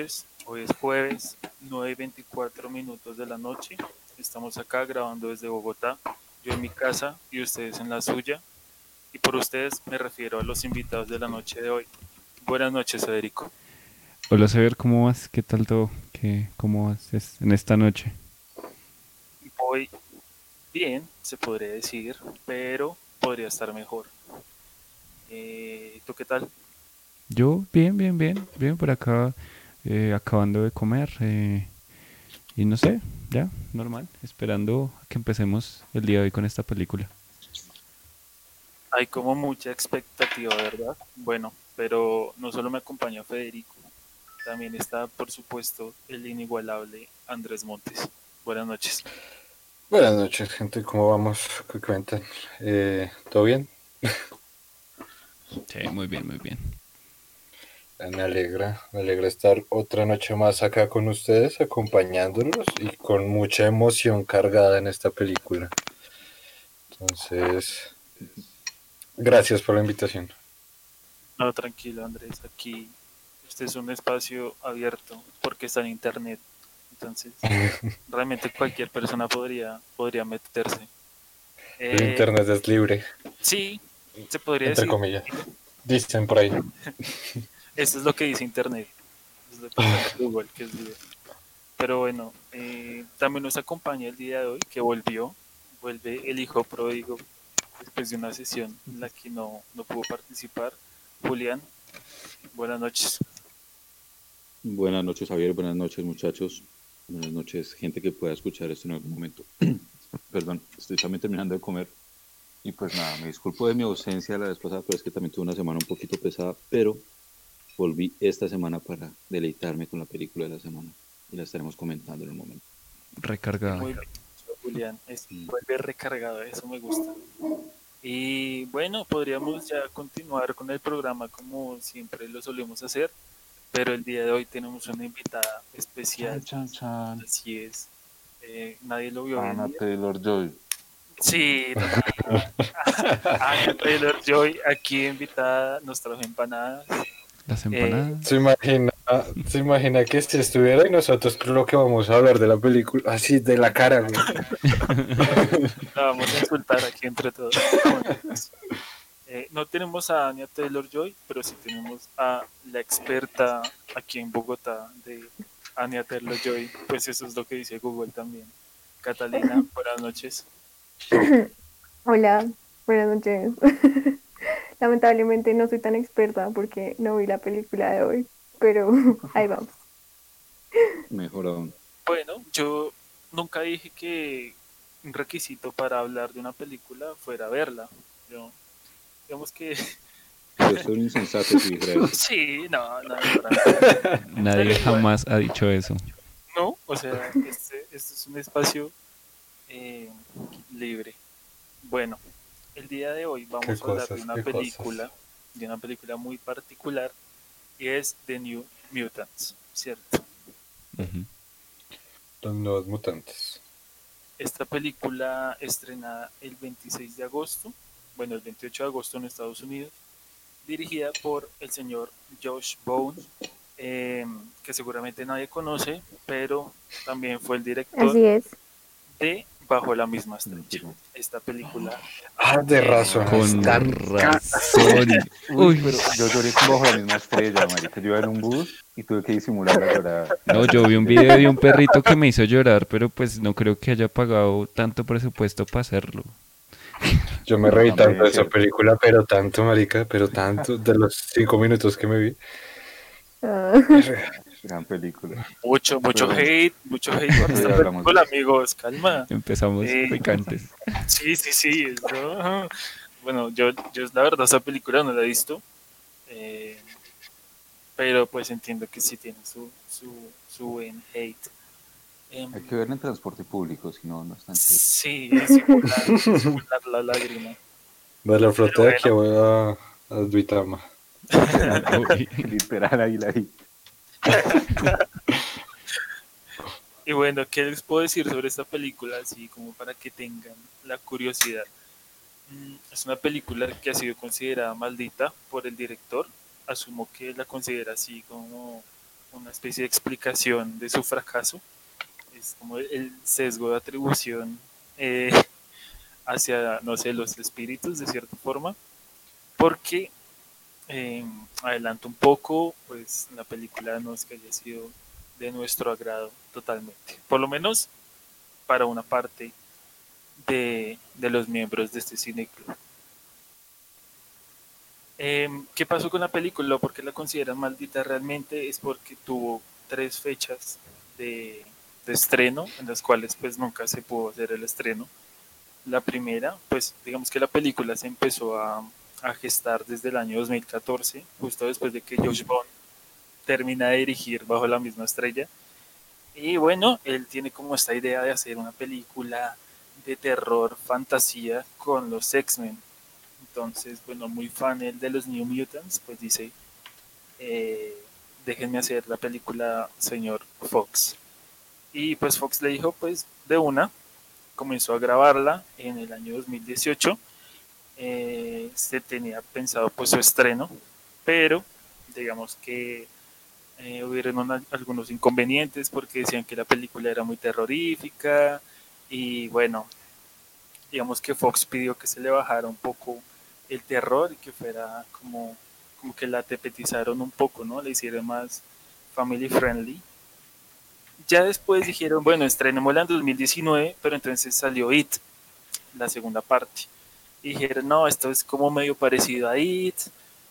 noches. Hoy es jueves, 9 y 24 minutos de la noche. Estamos acá grabando desde Bogotá, yo en mi casa y ustedes en la suya. Y por ustedes me refiero a los invitados de la noche de hoy. Buenas noches, Federico. Hola, Saber, ¿cómo vas? ¿Qué tal todo? ¿Qué, ¿Cómo vas en esta noche? Voy bien, se podría decir, pero podría estar mejor. Eh, ¿Tú qué tal? Yo, bien, bien, bien, bien, por acá, eh, acabando de comer. eh, y no sé, ya, normal, esperando a que empecemos el día de hoy con esta película. Hay como mucha expectativa, ¿verdad? Bueno, pero no solo me acompaña Federico, también está, por supuesto, el inigualable Andrés Montes. Buenas noches. Buenas noches, gente. ¿Cómo vamos? ¿Qué cuentan? Eh, ¿Todo bien? Sí, muy bien, muy bien. Me alegra, me alegra estar otra noche más acá con ustedes, acompañándolos y con mucha emoción cargada en esta película. Entonces, gracias por la invitación. No, tranquilo, Andrés. Aquí este es un espacio abierto porque está en internet. Entonces, realmente cualquier persona podría, podría meterse. El Eh, internet es libre, Sí, se podría entre decir. comillas. Dicen por ahí. Esto es lo que dice Internet. Es lo que dice Google, que es libre. Pero bueno, eh, también nos acompaña el día de hoy, que volvió. Vuelve el hijo pródigo después de una sesión en la que no, no pudo participar. Julián, buenas noches. Buenas noches, Javier. Buenas noches, muchachos. Buenas noches, gente que pueda escuchar esto en algún momento. Perdón, estoy también terminando de comer. Y pues nada, me disculpo de mi ausencia la vez pasada, pero es que también tuve una semana un poquito pesada, pero volví esta semana para deleitarme con la película de la semana y la estaremos comentando en un momento. Recargado. Muy bien, Julián. Es, vuelve recargado, eso me gusta. Y bueno, podríamos ya continuar con el programa como siempre lo solemos hacer, pero el día de hoy tenemos una invitada especial. Así es. Eh, nadie lo vio venir. Taylor Joy. Sí. Anya Taylor Joy, aquí invitada, nos trajo empanadas. Las empanadas. ¿Se imagina, se imagina que si estuviera y nosotros lo que vamos a hablar de la película, así de la cara, güey. La vamos a insultar aquí entre todos. Eh, no tenemos a Anya Taylor Joy, pero sí tenemos a la experta aquí en Bogotá de Anya Taylor Joy. Pues eso es lo que dice Google también. Catalina, buenas noches. Hola, buenas noches. Lamentablemente no soy tan experta porque no vi la película de hoy, pero ahí vamos. Mejor aún. Bueno, yo nunca dije que un requisito para hablar de una película fuera verla. Yo, digamos que Yo soy un insensato si dijera eso. sí, no, no, nada. Nadie jamás ha dicho eso. no, o sea, este, este es un espacio eh, libre. Bueno, el día de hoy vamos a hablar de una cosas. película, de una película muy particular y es The New Mutants, ¿cierto? Los nuevos mutantes. Esta película estrenada el 26 de agosto, bueno, el 28 de agosto en Estados Unidos, dirigida por el señor Josh Bones, eh, que seguramente nadie conoce, pero también fue el director Así es. de Bajo la misma estrella. Esta película, Ah, de razón. Con están razón. Uy, pero yo lloré como bajo la misma estrella, marica. Yo iba en un bus y tuve que disimular la llorada. No, yo vi un video de un perrito que me hizo llorar, pero pues no creo que haya pagado tanto presupuesto para hacerlo. Yo me reí tanto de esa película, pero tanto, marica, pero tanto, de los cinco minutos que me vi. Gran película. mucho, mucho Pero- hate, mucho hate por esta película, de amigos, calma. Empezamos Eh. picantes. Sí, sí, sí. Bueno, yo, yo la verdad esa película no la he visto, eh, pero pues entiendo que sí tiene su, su, su buen hate. Em, Hay que verla en transporte público, si no, no es tan chévere. sí, simular, simular la lágrima. De la de aquí voy a, a Duitama. Literal, ahí la vi. Y bueno, ¿qué les puedo decir sobre esta película? Así como para que tengan la curiosidad. Mm, Es una película que ha sido considerada maldita por el director. Asumo que la considera así como una especie de explicación de su fracaso. Es como el sesgo de atribución eh, hacia, no sé, los espíritus de cierta forma. Porque, eh, adelanto un poco, pues la película no es que haya sido de nuestro agrado totalmente. Por lo menos para una parte de, de los miembros de este cine club. Em, ¿Qué pasó con la película? ¿Por qué la consideran maldita realmente? Es porque tuvo tres fechas de, de, estreno, en las cuales pues nunca se pudo hacer el estreno. La primera, pues digamos que la película se empezó a, a gestar desde el año 2014, justo después de que Josh Bond termina de dirigir Bajo la misma estrella. Y bueno, él tiene como esta idea de hacer una película de terror, fantasía con los X-Men entonces, bueno, muy fan el de los New Mutants, pues dice, eh, déjenme hacer la película señor Fox. Y pues Fox le dijo, pues de una, comenzó a grabarla en el año 2018. Eh, se tenía pensado pues su estreno, pero digamos que eh, hubieron algunos inconvenientes porque decían que la película era muy terrorífica y bueno, digamos que Fox pidió que se le bajara un poco el terror y que fuera como, como que la tepetizaron un poco, ¿no? Le hicieron más family friendly. Ya después dijeron, bueno, estrenémosla en 2019, pero entonces salió It, la segunda parte. Dijeron, no, esto es como medio parecido a It,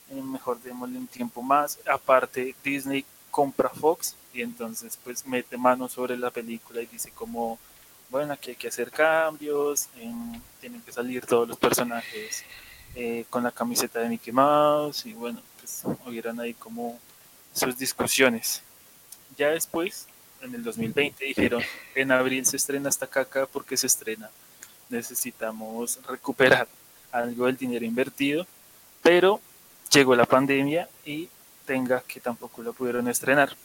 eh, mejor démosle un tiempo más. Aparte, Disney compra Fox y entonces pues mete mano sobre la película y dice como, bueno, aquí hay que hacer cambios, tienen que salir todos los personajes eh, con la camiseta de Mickey Mouse y bueno, pues hubieran ahí como sus discusiones. Ya después, en el 2020, dijeron, en abril se estrena esta caca porque se estrena. Necesitamos recuperar algo del dinero invertido, pero llegó la pandemia y tenga que tampoco lo pudieron estrenar.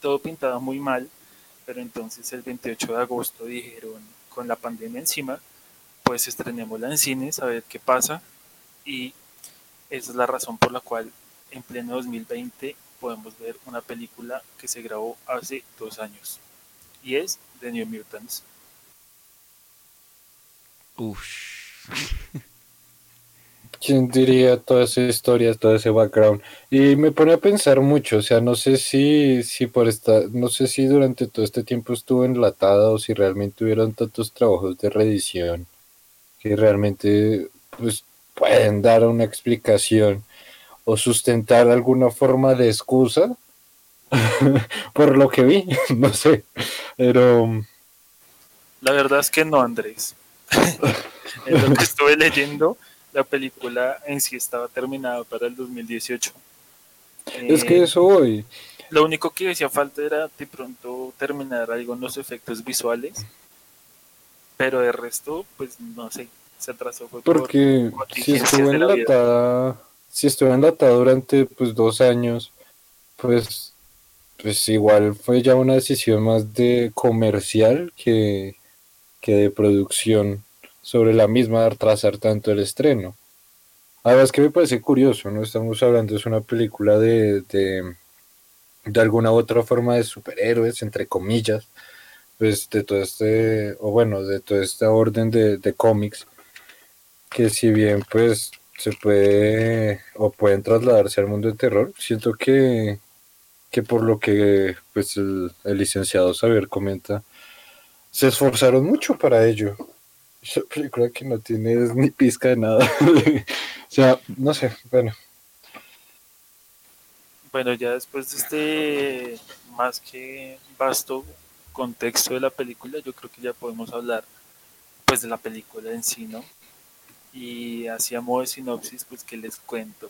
Todo pintado muy mal, pero entonces el 28 de agosto dijeron, con la pandemia encima, pues estrenémosla en cines a ver qué pasa y esa es la razón por la cual en pleno 2020 podemos ver una película que se grabó hace dos años y es The New Mutants. ¿Quién diría toda esa historia, todo ese background? Y me pone a pensar mucho, o sea, no sé si, si por esta, no sé si durante todo este tiempo estuvo enlatada o si realmente hubieron tantos trabajos de reedición que realmente pues, pueden dar una explicación o sustentar alguna forma de excusa por lo que vi, no sé, pero... La verdad es que no, Andrés. en lo que estuve leyendo, la película en sí estaba terminada para el 2018. Es que eso hoy. Lo único que decía falta era de pronto terminar algo en los efectos visuales pero de resto, pues no sé, se atrasó. Fue Porque si estuvo enlatada, si estuvo enlatada durante pues dos años, pues, pues igual fue ya una decisión más de comercial que, que de producción sobre la misma de atrasar tanto el estreno. Además que me parece curioso, ¿no? Estamos hablando, es una película de, de, de alguna u otra forma de superhéroes, entre comillas, pues de todo este, o bueno, de toda esta orden de, de cómics, que si bien pues se puede o pueden trasladarse al mundo del terror, siento que, que por lo que pues el, el licenciado Xavier comenta, se esforzaron mucho para ello. Esa película que no tiene ni pizca de nada. o sea, no sé, bueno. Bueno, ya después de este más que vasto contexto de la película, yo creo que ya podemos hablar pues de la película en sí, ¿no? Y así a modo de sinopsis, pues que les cuento.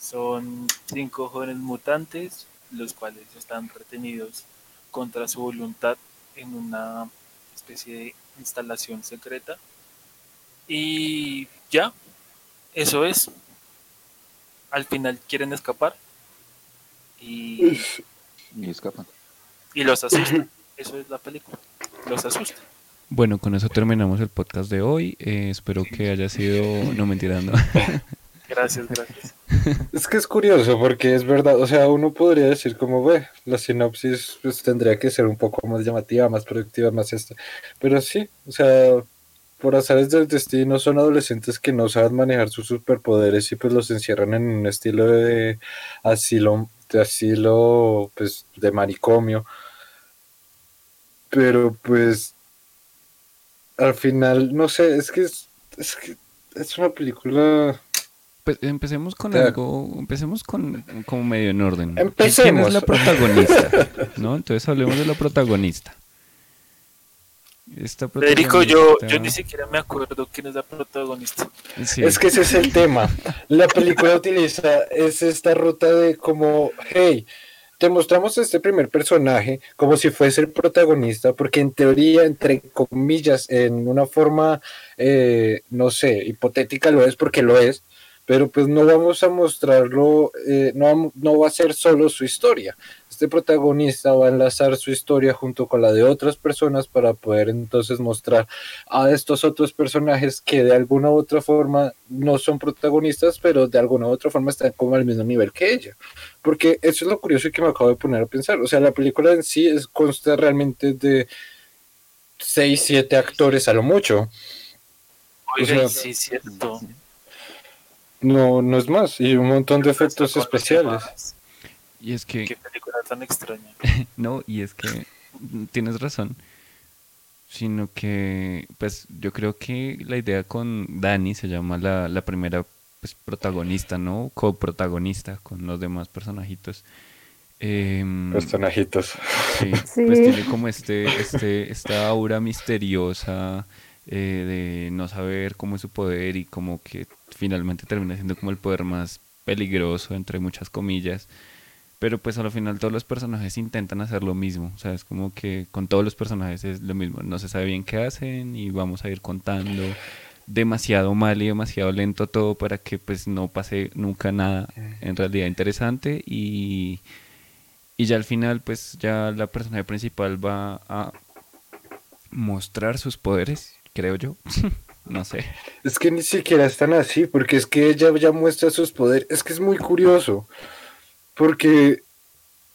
Son cinco jóvenes mutantes, los cuales están retenidos contra su voluntad en una especie de instalación secreta. Y ya, eso es. Al final quieren escapar. Y, y escapan. Y los asustan. Eso es la película. Los asusta. Bueno, con eso terminamos el podcast de hoy. Eh, espero que haya sido. No mentira, no. Gracias, gracias. Es que es curioso porque es verdad, o sea, uno podría decir como, ve, la sinopsis pues, tendría que ser un poco más llamativa, más productiva, más esta. Pero sí, o sea, por azares del destino son adolescentes que no saben manejar sus superpoderes y pues los encierran en un estilo de asilo, de asilo, pues de manicomio. Pero pues al final, no sé, es que es, es que es una película empecemos con algo, empecemos con como medio en orden. Empecemos. ¿Quién es la protagonista? ¿No? Entonces hablemos de la protagonista. Esta Federico, yo, yo ni siquiera me acuerdo quién es la protagonista. Es que ese es el tema. La película utiliza es esta ruta de como, hey, te mostramos este primer personaje como si fuese el protagonista, porque en teoría, entre comillas, en una forma, eh, no sé, hipotética lo es porque lo es, pero pues no vamos a mostrarlo, eh, no, no va a ser solo su historia. Este protagonista va a enlazar su historia junto con la de otras personas para poder entonces mostrar a estos otros personajes que de alguna u otra forma no son protagonistas, pero de alguna u otra forma están como al mismo nivel que ella. Porque eso es lo curioso que me acabo de poner a pensar. O sea, la película en sí es, consta realmente de 6, 7 actores a lo mucho. Oiga, sí, cierto. No, no es más. Y un montón de efectos especiales. Y es que... Qué película tan extraña. no, y es que tienes razón. Sino que, pues yo creo que la idea con Dani se llama la, la primera pues, protagonista, ¿no? Coprotagonista con los demás personajitos. Eh, personajitos. Sí, sí, pues tiene como este, este, esta aura misteriosa eh, de no saber cómo es su poder y como que finalmente termina siendo como el poder más peligroso, entre muchas comillas. Pero pues al final todos los personajes intentan hacer lo mismo. O sea, es como que con todos los personajes es lo mismo. No se sabe bien qué hacen y vamos a ir contando demasiado mal y demasiado lento todo para que pues no pase nunca nada en realidad interesante y, y ya al final pues ya la personaje principal va a mostrar sus poderes creo yo. no sé. Es que ni siquiera están así, porque es que ella ya muestra sus poderes. Es que es muy curioso. Porque,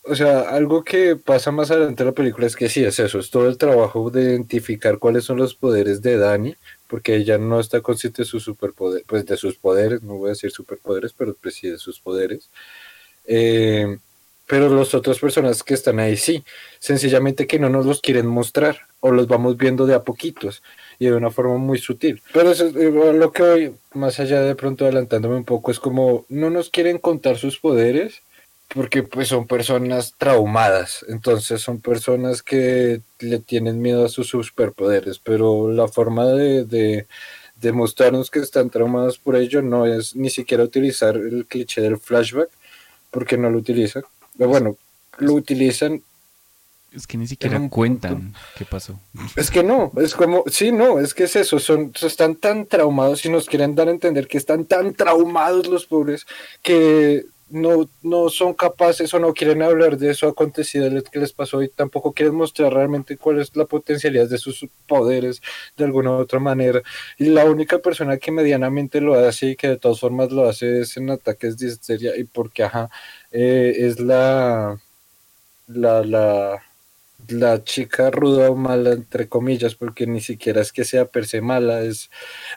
o sea, algo que pasa más adelante en la película es que sí, es eso, es todo el trabajo de identificar cuáles son los poderes de Dani, porque ella no está consciente de sus superpoderes, pues de sus poderes, no voy a decir superpoderes, pero pues sí de sus poderes. Eh, pero los otros personas que están ahí sí, sencillamente que no nos los quieren mostrar o los vamos viendo de a poquitos y de una forma muy sutil. Pero eso, eh, lo que hoy, más allá de pronto adelantándome un poco, es como no nos quieren contar sus poderes porque pues son personas traumadas, entonces son personas que le tienen miedo a sus superpoderes, pero la forma de, de, de mostrarnos que están traumados por ello no es ni siquiera utilizar el cliché del flashback, porque no lo utilizan. Bueno, lo utilizan es que ni siquiera cuentan qué pasó. Es que no, es como, sí, no, es que es eso, son, están tan traumados y nos quieren dar a entender que están tan traumados los pobres que no, no son capaces o no quieren hablar de eso acontecido que les pasó y tampoco quieren mostrar realmente cuál es la potencialidad de sus poderes de alguna u otra manera. Y la única persona que medianamente lo hace y que de todas formas lo hace es en ataques de histeria y porque, ajá, eh, es la, la, la, la chica ruda o mala, entre comillas, porque ni siquiera es que sea per se mala, es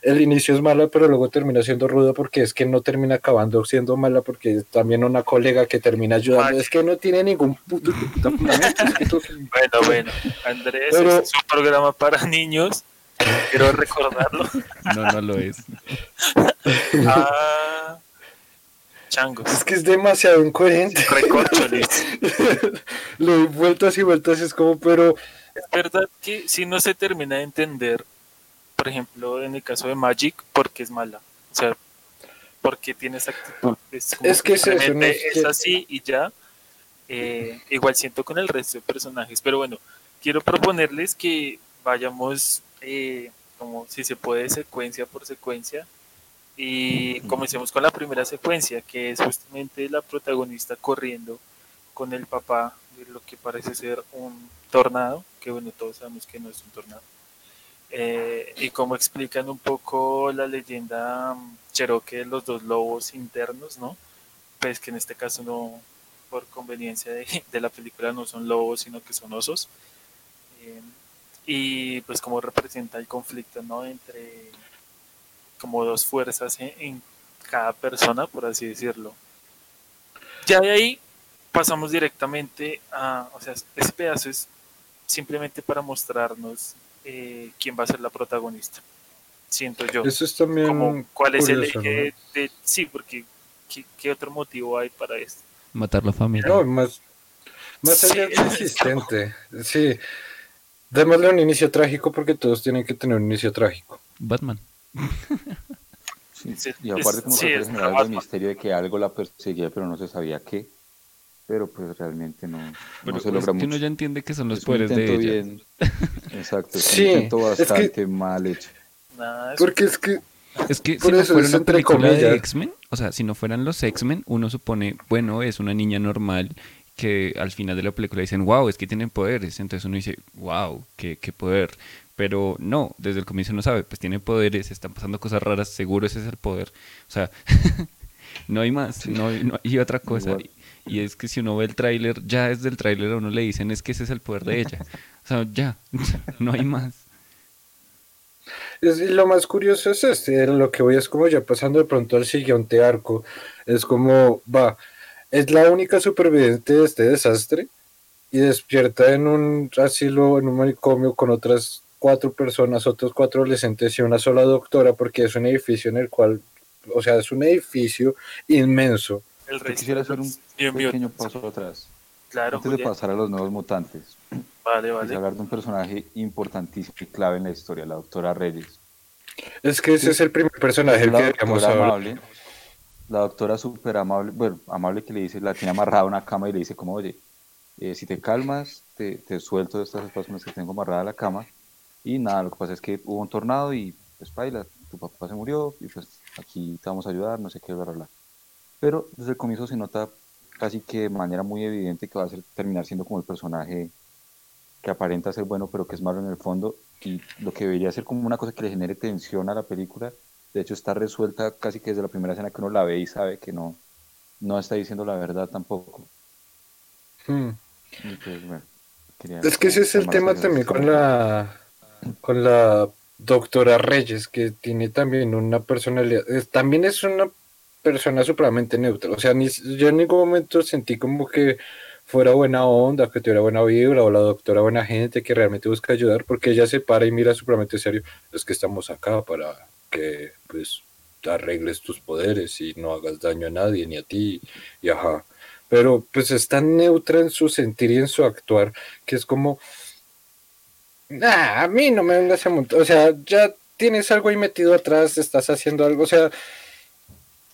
el inicio es mala, pero luego termina siendo ruda porque es que no termina acabando siendo mala, porque también una colega que termina ayudando, es que no tiene ningún puto, Bueno, bueno, Andrés, es un programa para niños, quiero recordarlo. No, no lo es. ah es que es demasiado incoherente. Lo doy vueltas y vueltas, es como, pero. Es verdad que si no se termina de entender, por ejemplo, en el caso de Magic, porque es mala. O sea, porque tiene esa actitud. Es, que, es, así y ya. Eh, igual siento con el resto de personajes. Pero bueno, quiero proponerles que vayamos, eh, como si se puede, secuencia por secuencia y comencemos con la primera secuencia, que es justamente la protagonista corriendo con el papá de lo que parece ser un tornado, que bueno, todos sabemos que no es un tornado. Eh, y como explican un poco la leyenda Cherokee, los dos lobos internos, ¿no? Pues que en este caso no, por conveniencia de, la película, no son lobos, sino que son osos. Eh, y pues como representa el conflicto, ¿no? Entre como dos fuerzas en, cada persona, por así decirlo. Ya de ahí pasamos directamente a, o sea, ese pedazo es simplemente para mostrarnos eh, quién va a ser la protagonista. Siento yo. Eso es también. ¿Cuál es el eje de, Sí, porque ¿qué, otro motivo hay para esto? Matar la familia. No, más, más allá de insistente. Sí. Démosle un inicio trágico porque todos tienen que tener un inicio trágico. Batman. Y aparte como que general el misterio de que algo la perseguía pero no se sabía qué. Pero pues realmente no, no se logra mucho. uno ya entiende que son los poderes de ella. Bien. Exacto, es un intento bastante mal hecho. porque es que es que si no fuera una película de X-Men, o sea, si no fueran los X-Men, uno supone, bueno, es una niña normal que al final de la película dicen, wow, es que tienen poderes. Entonces uno dice, wow, qué, qué poder. Pero no, desde el comienzo no sabe, pues tiene poderes, están pasando cosas raras, seguro ese es el poder. O sea, no hay más, no, hay otra cosa. Y es que si uno ve el tráiler, ya desde el tráiler a uno le dicen, es que ese es el poder de ella. O sea, ya, no hay más. Es, lo más curioso es este, lo que voy es como ya pasando de pronto al siguiente arco, es como, va, es la única superviviente de este desastre y despierta en un asilo, en un manicomio con otras cuatro personas, otros cuatro adolescentes y una sola doctora, porque es un edificio en el cual, o sea, es un edificio inmenso. El quisiera hacer un pequeño paso atrás. Claro, Antes de pasar a los nuevos mutantes. Vale, vale. hablar de un personaje importantísimo y clave en la historia, la doctora Reyes. Es que ese es el primer personaje que deberíamos hablar la doctora súper amable, bueno, amable que le dice, la tiene amarrada a una cama y le dice como, oye, eh, si te calmas, te, te suelto de estas personas que tengo amarrada a la cama. Y nada, lo que pasa es que hubo un tornado y pues baila, tu papá se murió y pues aquí te vamos a ayudar, no sé qué, bla, bla, Pero desde el comienzo se nota casi que de manera muy evidente que va a ser, terminar siendo como el personaje que aparenta ser bueno pero que es malo en el fondo y lo que debería ser como una cosa que le genere tensión a la película de hecho, está resuelta casi que desde la primera escena que uno la ve y sabe que no, no está diciendo la verdad tampoco. Hmm. Pues, es que ese es el tema también con la, con la doctora Reyes, que tiene también una personalidad. también es una persona supremamente neutra. O sea, ni, yo en ningún momento sentí como que fuera buena onda, que tuviera buena vibra, o la doctora buena gente que realmente busca ayudar, porque ella se para y mira supremamente serio. Es que estamos acá para que pues arregles tus poderes y no hagas daño a nadie ni a ti y ajá. Pero pues es tan neutra en su sentir y en su actuar que es como, a mí no me vengas a montar, o sea, ya tienes algo ahí metido atrás, estás haciendo algo, o sea,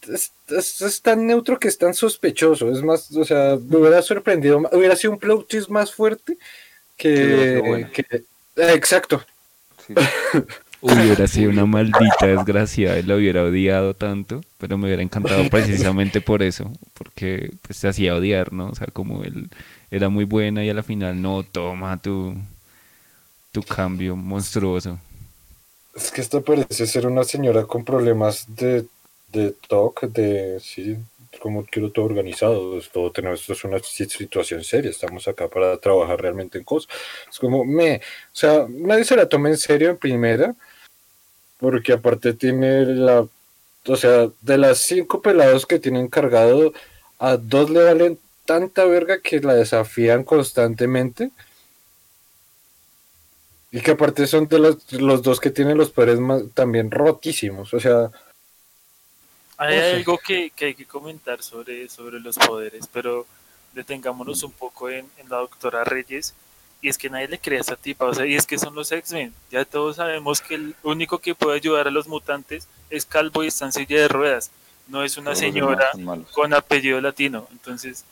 es, tan neutro que es tan sospechoso, es más, o sea, me hubiera sorprendido, hubiera sido un plot twist más fuerte que... exacto. Hubiera sido una maldita desgracia, él lo hubiera odiado tanto, pero me hubiera encantado precisamente por eso, porque pues se hacía odiar, ¿no? O sea, como él era muy buena y a la final no, toma tu, tu cambio monstruoso. Es que esta parece ser una señora con problemas de, de TOC, de, sí, como quiero todo organizado, todo tenemos, esto es una situación seria, estamos acá para trabajar realmente en cosas. Es como, me, o sea, nadie se la toma en serio en primera, porque aparte tiene la, o sea, de las cinco pelados que tienen cargado, a dos le valen tanta verga que la desafían constantemente. Y que aparte son de los, los dos que tienen los poderes más, también rotísimos. O sea. Hay algo que, hay que comentar sobre, sobre los poderes, pero detengámonos un poco en, en la doctora Reyes y es que nadie le cree a esa tipa, o sea, y es que son los X-Men. Ya todos sabemos que el único que puede ayudar a los mutantes es calvo y está en silla de ruedas, no es una señora con apellido latino. Entonces,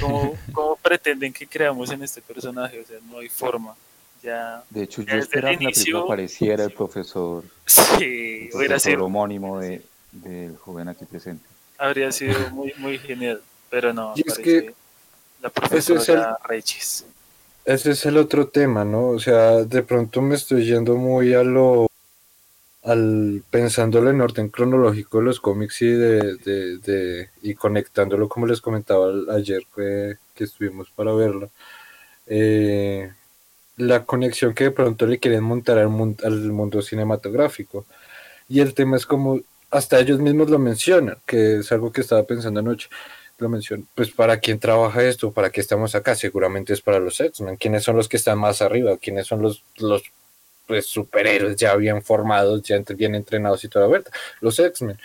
¿cómo, ¿cómo, pretenden que creamos en este personaje? O sea, no hay forma. Ya, de hecho, yo esperaba que la apareciera el profesor, sí, el profesor homónimo de, del joven aquí presente. Habría sido muy, muy genial, pero no, es que la profesora Reyes. Ese es el otro tema, ¿no? O sea, de pronto me estoy yendo muy a lo al pensándolo en orden cronológico de los cómics y de, de, y conectándolo como les comentaba ayer que, que estuvimos para verlo eh, la conexión que de pronto le quieren montar al mundo, al mundo cinematográfico y el tema es como hasta ellos mismos lo mencionan que es algo que estaba pensando anoche lo menciono pues para quién trabaja esto para qué estamos acá seguramente es para los X-Men quiénes son los que están más arriba quiénes son los los pues, superhéroes ya bien formados, ya bien entrenados y toda vuelta. Los X-Men.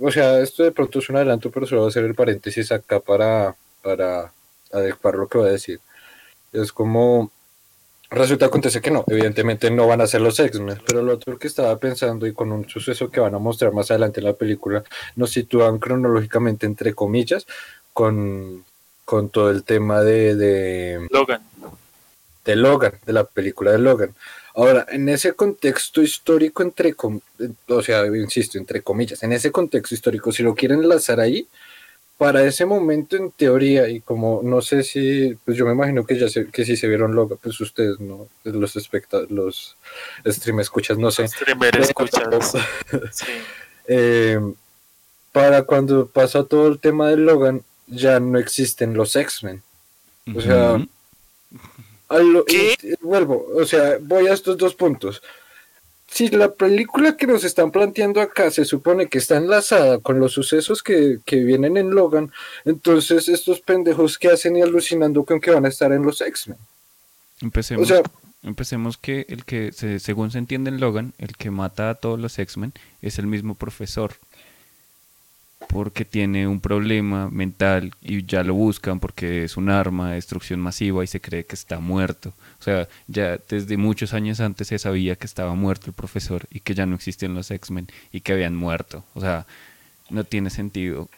O sea, esto de pronto es un adelanto, pero solo voy a hacer el paréntesis acá para, para adecuar lo que voy a decir. Es como, resulta acontece que no, evidentemente no van a ser los X-Men, pero lo otro que estaba pensando y con un suceso que van a mostrar más adelante en la película, nos sitúan cronológicamente entre comillas con, con todo el tema de, de Logan. De Logan, de la película de Logan. Ahora, en ese contexto histórico, entre o sea, insisto, entre comillas, en ese contexto histórico, si lo quieren enlazar ahí, para ese momento, en teoría, y como no sé si, pues yo me imagino que ya sé, que si se vieron loca, pues ustedes, ¿no? Los espectadores, los stream escuchas, no sé. Streamer escuchas. sí. Eh, para cuando pasa todo el tema de Logan, ya no existen los X-Men. O sea, vuelvo, o sea, voy a estos dos puntos. Si la película que nos están planteando acá se supone que está enlazada con los sucesos que, vienen en Logan, entonces estos pendejos que hacen y alucinando con que van a estar en los X-Men. Empecemos, empecemos que el que, según se entiende en Logan, el que mata a todos los X-Men es el mismo profesor porque tiene un problema mental y ya lo buscan porque es un arma de destrucción masiva y se cree que está muerto. O sea, ya desde muchos años antes se sabía que estaba muerto el profesor y que ya no existían los X-Men y que habían muerto. O sea, no tiene sentido.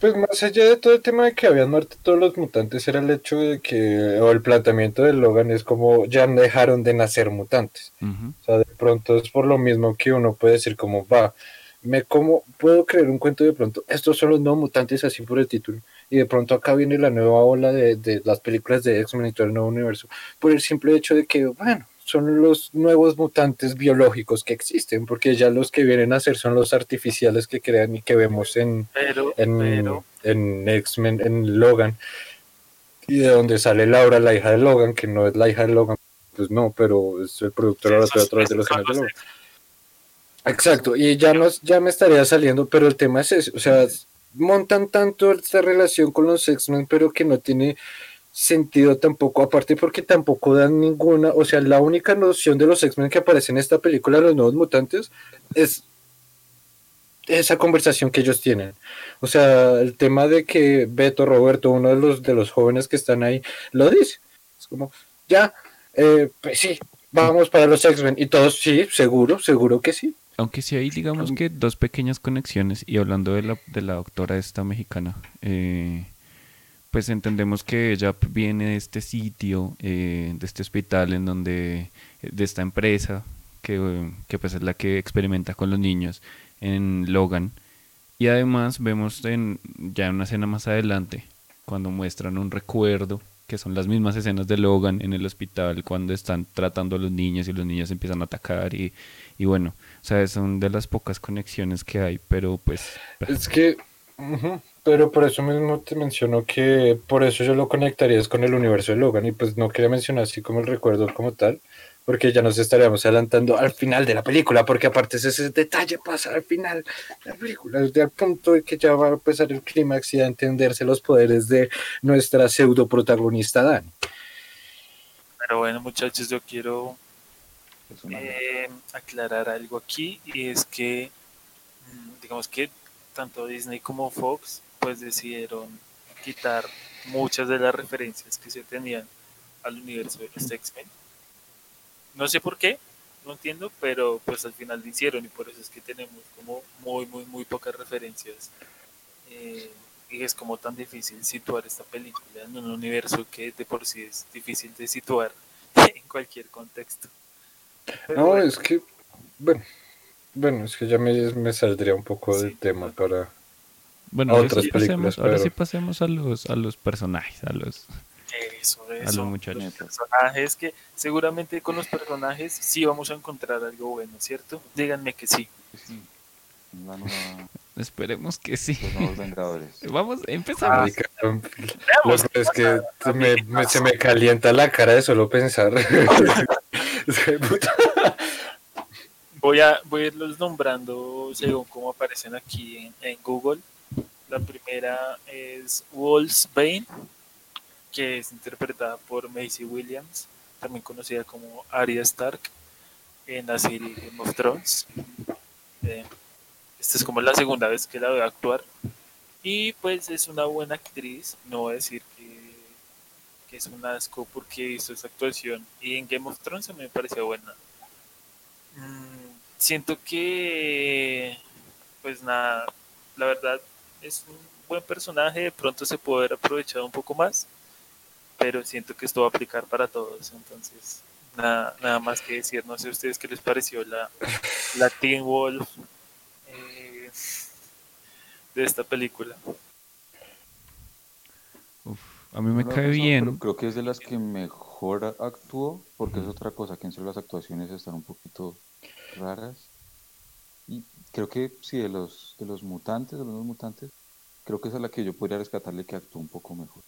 Pues más allá de todo el tema de que habían muerto todos los mutantes, era el hecho de que, o el planteamiento de Logan es como ya dejaron de nacer mutantes. O sea, de pronto es por lo mismo que uno puede decir como va me como, puedo creer un cuento de pronto, estos son los nuevos mutantes así por el título, y de pronto acá viene la nueva ola de, las películas de X-Men y todo el nuevo universo, por el simple hecho de que, bueno, son los nuevos mutantes biológicos que existen, porque ya los que vienen a ser son los artificiales que crean y que vemos en, en, en X-Men, en Logan, y de donde sale Laura, la hija de Logan, que no es la hija de Logan, pues no, pero es el productor ahora a través de los genes de Logan. Exacto, y ya, nos, ya me estaría saliendo, pero el tema es ese, o sea, montan tanto esta relación con los X-Men, pero que no tiene sentido tampoco, aparte porque tampoco dan ninguna, o sea, la única noción de los X-Men que aparece en esta película, los nuevos mutantes, es esa conversación que ellos tienen. O sea, el tema de que Beto Roberto, uno de los de los jóvenes que están ahí, lo dice. Es como, ya, eh, pues sí, vamos para los X-Men. Y todos, sí, seguro, seguro que sí. Aunque sí hay, digamos que dos pequeñas conexiones, y hablando de la, de la doctora esta mexicana, eh, pues entendemos que ella viene de este sitio, eh, de este hospital en donde, de esta empresa, que, que, pues es la que experimenta con los niños en Logan. Y además vemos en, ya en una escena más adelante, cuando muestran un recuerdo, que son las mismas escenas de Logan en el hospital, cuando están tratando a los niños y los niños empiezan a atacar y, y bueno, o sea, son de las pocas conexiones que hay, pero pues... Es que, pero por eso mismo te menciono que por eso yo lo conectaría con el universo de Logan y pues no quería mencionar así como el recuerdo como tal, porque ya nos estaríamos adelantando al final de la película, porque aparte ese detalle pasa al final de la película, desde el punto de que ya va a empezar el clímax y a entenderse los poderes de nuestra pseudo protagonista Dani. Pero bueno muchachos, yo quiero eh, aclarar algo aquí y es que mm, digamos que tanto Disney como Fox pues decidieron quitar muchas de las referencias que se tenían al universo de los X-Men. No sé por qué, no entiendo, pero pues al final lo hicieron y por eso es que tenemos como muy, muy, muy pocas referencias. Eh, y es como tan difícil situar esta película en un universo que de por sí es difícil de situar en cualquier contexto no, es que, bueno, bueno, es que ya me, saldría un poco del tema para bueno, otras películas. Ahora sí pasemos a los, a los personajes, a los... Eso, eso. A los muchachos. personajes que seguramente con los personajes sí vamos a encontrar algo bueno, ¿cierto? Díganme que sí. sí. Esperemos que sí. Vamos, empezamos. es que se me calienta la cara de solo pensar. voy, a, voy a irlos nombrando según cómo aparecen aquí en, Google. La primera es Wolf's Bane, que es interpretada por Macy Williams, también conocida como Arya Stark en la serie Game of Thrones. Eh, esta es como la segunda vez que la veo actuar. Y pues es una buena actriz, no voy a decir que, es un asco porque hizo esa actuación. Y en Game of Thrones me pareció buena. Mm, siento que, pues nada, la verdad es un buen personaje, de pronto se puede haber aprovechado un poco más, pero siento que esto va a aplicar para todos, entonces nada, nada más que decir, no sé a ustedes qué les pareció la, la Wolf de esta película. A mí me cae bien. creo que es de las que mejor actuó, porque es otra cosa, que en las actuaciones están un poquito raras. Y creo que sí, de los, de los mutantes, de los mutantes, creo que esa es la que yo podría rescatarle que actuó un poco mejor.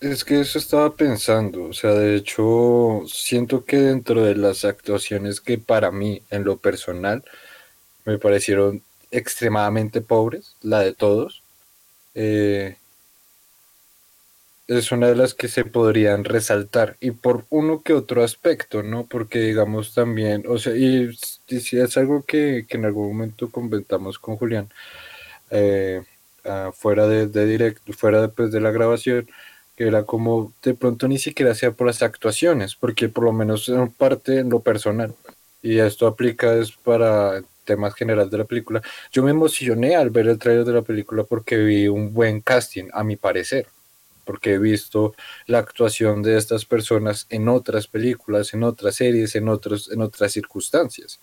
Es que eso estaba pensando, o sea, de hecho, siento que dentro de las actuaciones que para mí, en lo personal, me parecieron extremadamente pobres, la de todos. Eh, es una de las que se podrían resaltar y por uno que otro aspecto, ¿no? Porque digamos también, o sea, y, si es algo que, en algún momento comentamos con Julián, eh, fuera de, directo, fuera después de la grabación, que era como de pronto ni siquiera sea por las actuaciones, porque por lo menos en parte en lo personal, y esto aplica es para temas generales de la película, yo me emocioné al ver el trailer de la película porque vi un buen casting, a mi parecer, porque he visto la actuación de estas personas en otras películas, en otras series, en, otros, en otras circunstancias.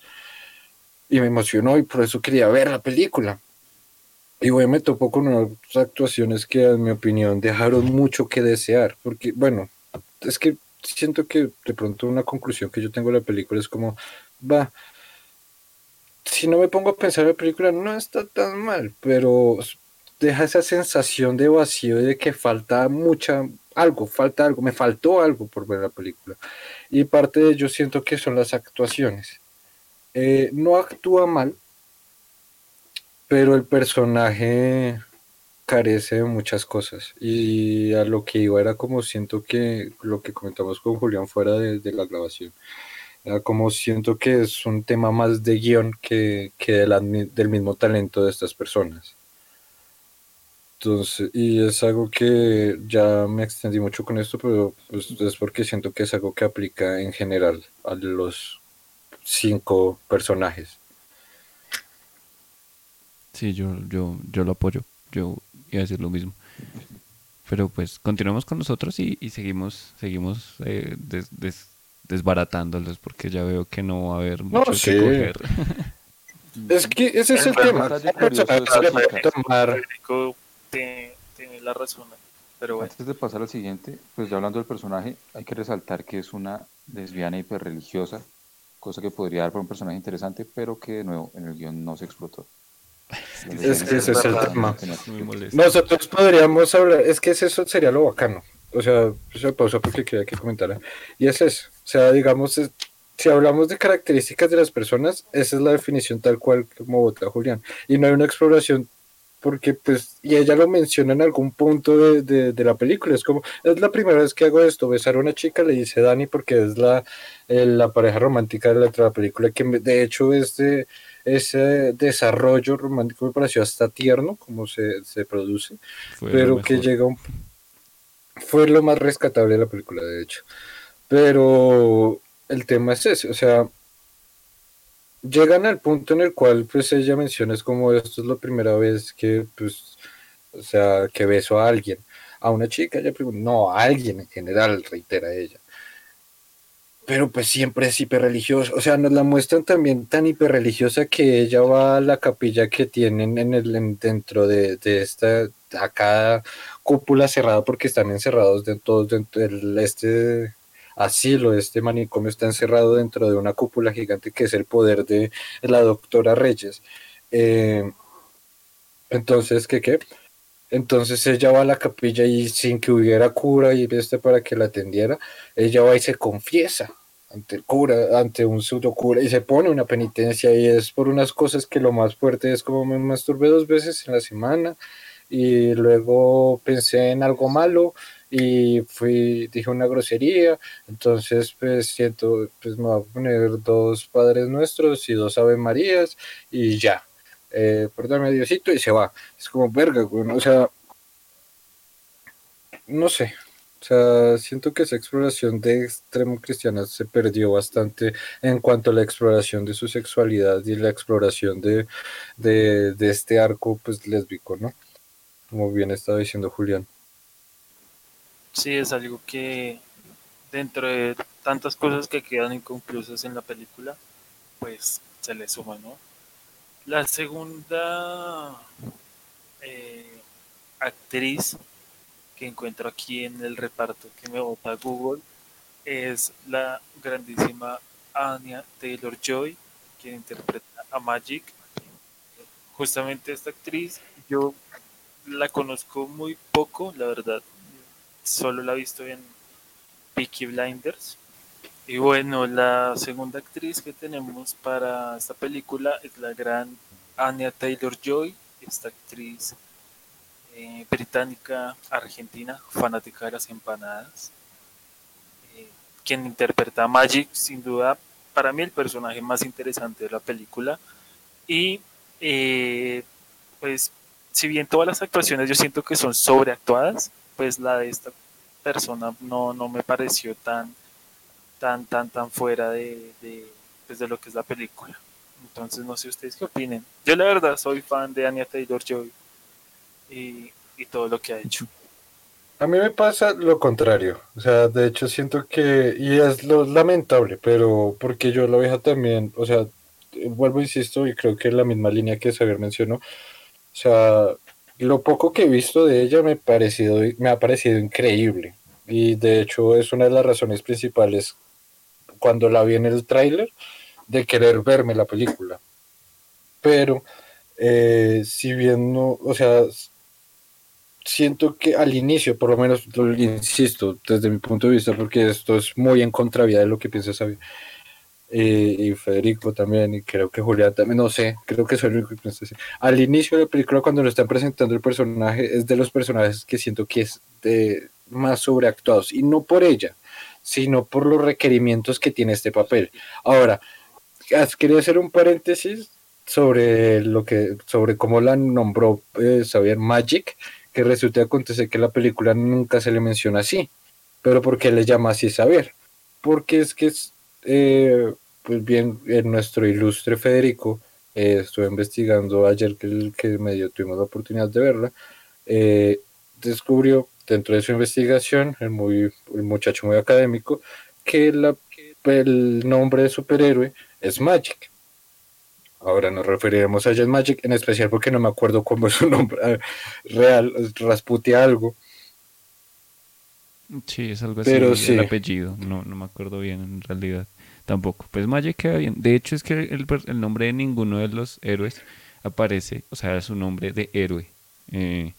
Y me emocionó y por eso quería ver la película. Y hoy me topó con unas actuaciones que, en mi opinión, dejaron mucho que desear, porque, bueno, es que siento que de pronto una conclusión que yo tengo de la película es como, va, si no me pongo a pensar en la película, no está tan mal, pero deja esa sensación de vacío de que falta mucha, algo, falta algo, me faltó algo por ver la película. Y parte de ello siento que son las actuaciones. Eh, no actúa mal, pero el personaje carece de muchas cosas. Y a lo que iba era como siento que lo que comentamos con Julián fuera de la grabación como siento que es un tema más de guion que, que del mismo talento de estas personas. Entonces, y es algo que ya me extendí mucho con esto, pero pues, es porque siento que es algo que aplica en general a los cinco personajes. Sí, yo, yo, yo lo apoyo. Yo iba a decir lo mismo. Pero pues continuamos con nosotros y, seguimos, seguimos eh, desbaratándolos porque ya veo que no va a haber mucho que coger. Es que ese es el tema. Tiene la razón. Pero Antes de pasar al siguiente, pues ya hablando del personaje, hay que resaltar que es una lesbiana hiperreligiosa, cosa que podría dar para un personaje interesante, pero que de nuevo en el guion no se explotó. Es que ese es el tema. Nosotros podríamos hablar, es que eso sería lo bacano. O sea, se pausa porque quería que comentara. Y es eso. O sea, digamos, si hablamos de características de las personas, esa es la definición tal cual como vota Julián. Y no hay una exploración porque pues, y ella lo menciona en algún punto de, de, la película, es como, es la primera vez que hago esto, besar a una chica, le dice Dani, porque es la, la pareja romántica de la, de la película, que de hecho este, ese desarrollo romántico me pareció hasta tierno, como se, se produce, pero que llega un... Fue lo más rescatable de la película, de hecho. Pero el tema es ese, o sea, llegan al punto en el cual pues ella menciona es como esto es la primera vez que pues, o sea, que beso a alguien, a una chica, ella pregunta, no, a alguien en general, reitera ella. Pero pues siempre es hiperreligiosa, o sea, nos la muestran también tan hiperreligiosa que ella va a la capilla que tienen en el dentro de, de esta, a cada cúpula cerrada porque están encerrados de, todos dentro del este asilo, este manicomio está encerrado dentro de una cúpula gigante que es el poder de la doctora Reyes. Eh, entonces, ¿qué qué? Entonces ella va a la capilla y sin que hubiera cura y este para que la atendiera, ella va y se confiesa ante el cura, ante un pseudo cura y se pone una penitencia y es por unas cosas que lo más fuerte es como me masturbé dos veces en la semana y luego pensé en algo malo y fui, dije una grosería, entonces pues siento, pues me voy a poner dos Padres Nuestros y dos Ave Marías y ya, eh, perdóname Diosito y se va, es como verga, o sea, no sé, o sea, siento que esa exploración de extremo cristiana se perdió bastante en cuanto a la exploración de su sexualidad y la exploración de, de, de este arco pues lésbico, ¿no? Como bien estaba diciendo Julián. Sí, es algo que dentro de tantas cosas que quedan inconclusas en la película, pues se le suma, ¿no? La segunda eh, actriz que encuentro aquí en el reparto que me vota Google es la grandísima Anya Taylor Joy, quien interpreta a Magic. Justamente esta actriz, yo la conozco muy poco, la verdad, solo la he visto en Peaky Blinders. Y bueno, la segunda actriz que tenemos para esta película es la gran Anya Taylor Joy, esta actriz eh, británica, argentina, fanática de las empanadas, eh, quien interpreta a Magic, sin duda, para mí el personaje más interesante de la película. Y eh, pues, si bien todas las actuaciones yo siento que son sobreactuadas, pues la de esta persona no, no me pareció tan, tan, tan, tan fuera de, de, pues de lo que es la película. Entonces, no sé ustedes qué opinen. Yo la verdad soy fan de Anya Taylor-Joy y, y todo lo que ha hecho. A mí me pasa lo contrario, o sea, de hecho siento que, y es lo lamentable, pero porque yo la vieja también, o sea, vuelvo, insisto, y creo que es la misma línea que Xavier mencionó, o sea, lo poco que he visto de ella me, ha parecido, me ha parecido increíble. Y de hecho es una de las razones principales cuando la vi en el tráiler de querer verme la película. Pero eh, si bien no, o sea, siento que al inicio, por lo menos, lo insisto, desde mi punto de vista, porque esto es muy en contravía de lo que piensa Xavier, y Federico también, y creo que Julián también, no sé, creo que soy el único que piensa así. Al inicio de la película, cuando nos están presentando el personaje, es de los personajes que siento que es de más sobreactuados, y no por ella, sino por los requerimientos que tiene este papel. Ahora, quería hacer un paréntesis sobre lo que, sobre cómo la nombró eh, Xavier Magic, que resulta acontecer que la película nunca se le menciona así, pero ¿por qué le llama así Xavier? Porque es que es eh, pues bien, en nuestro ilustre Federico, eh, estuve investigando ayer que, que medio tuvimos la oportunidad de verla, eh, descubrió dentro de su investigación, el, muy, el muchacho muy académico, que la, el nombre de superhéroe es Magic. Ahora nos referiremos a Jet Magic, en especial porque no me acuerdo cómo es su nombre real, Rasputia algo. Sí, es algo así, Pero sí. el apellido, no, no me acuerdo bien en realidad tampoco. Pues Magic queda bien. De hecho, es que el, el, nombre de ninguno de los héroes aparece, o sea, es su nombre de héroe. Eh,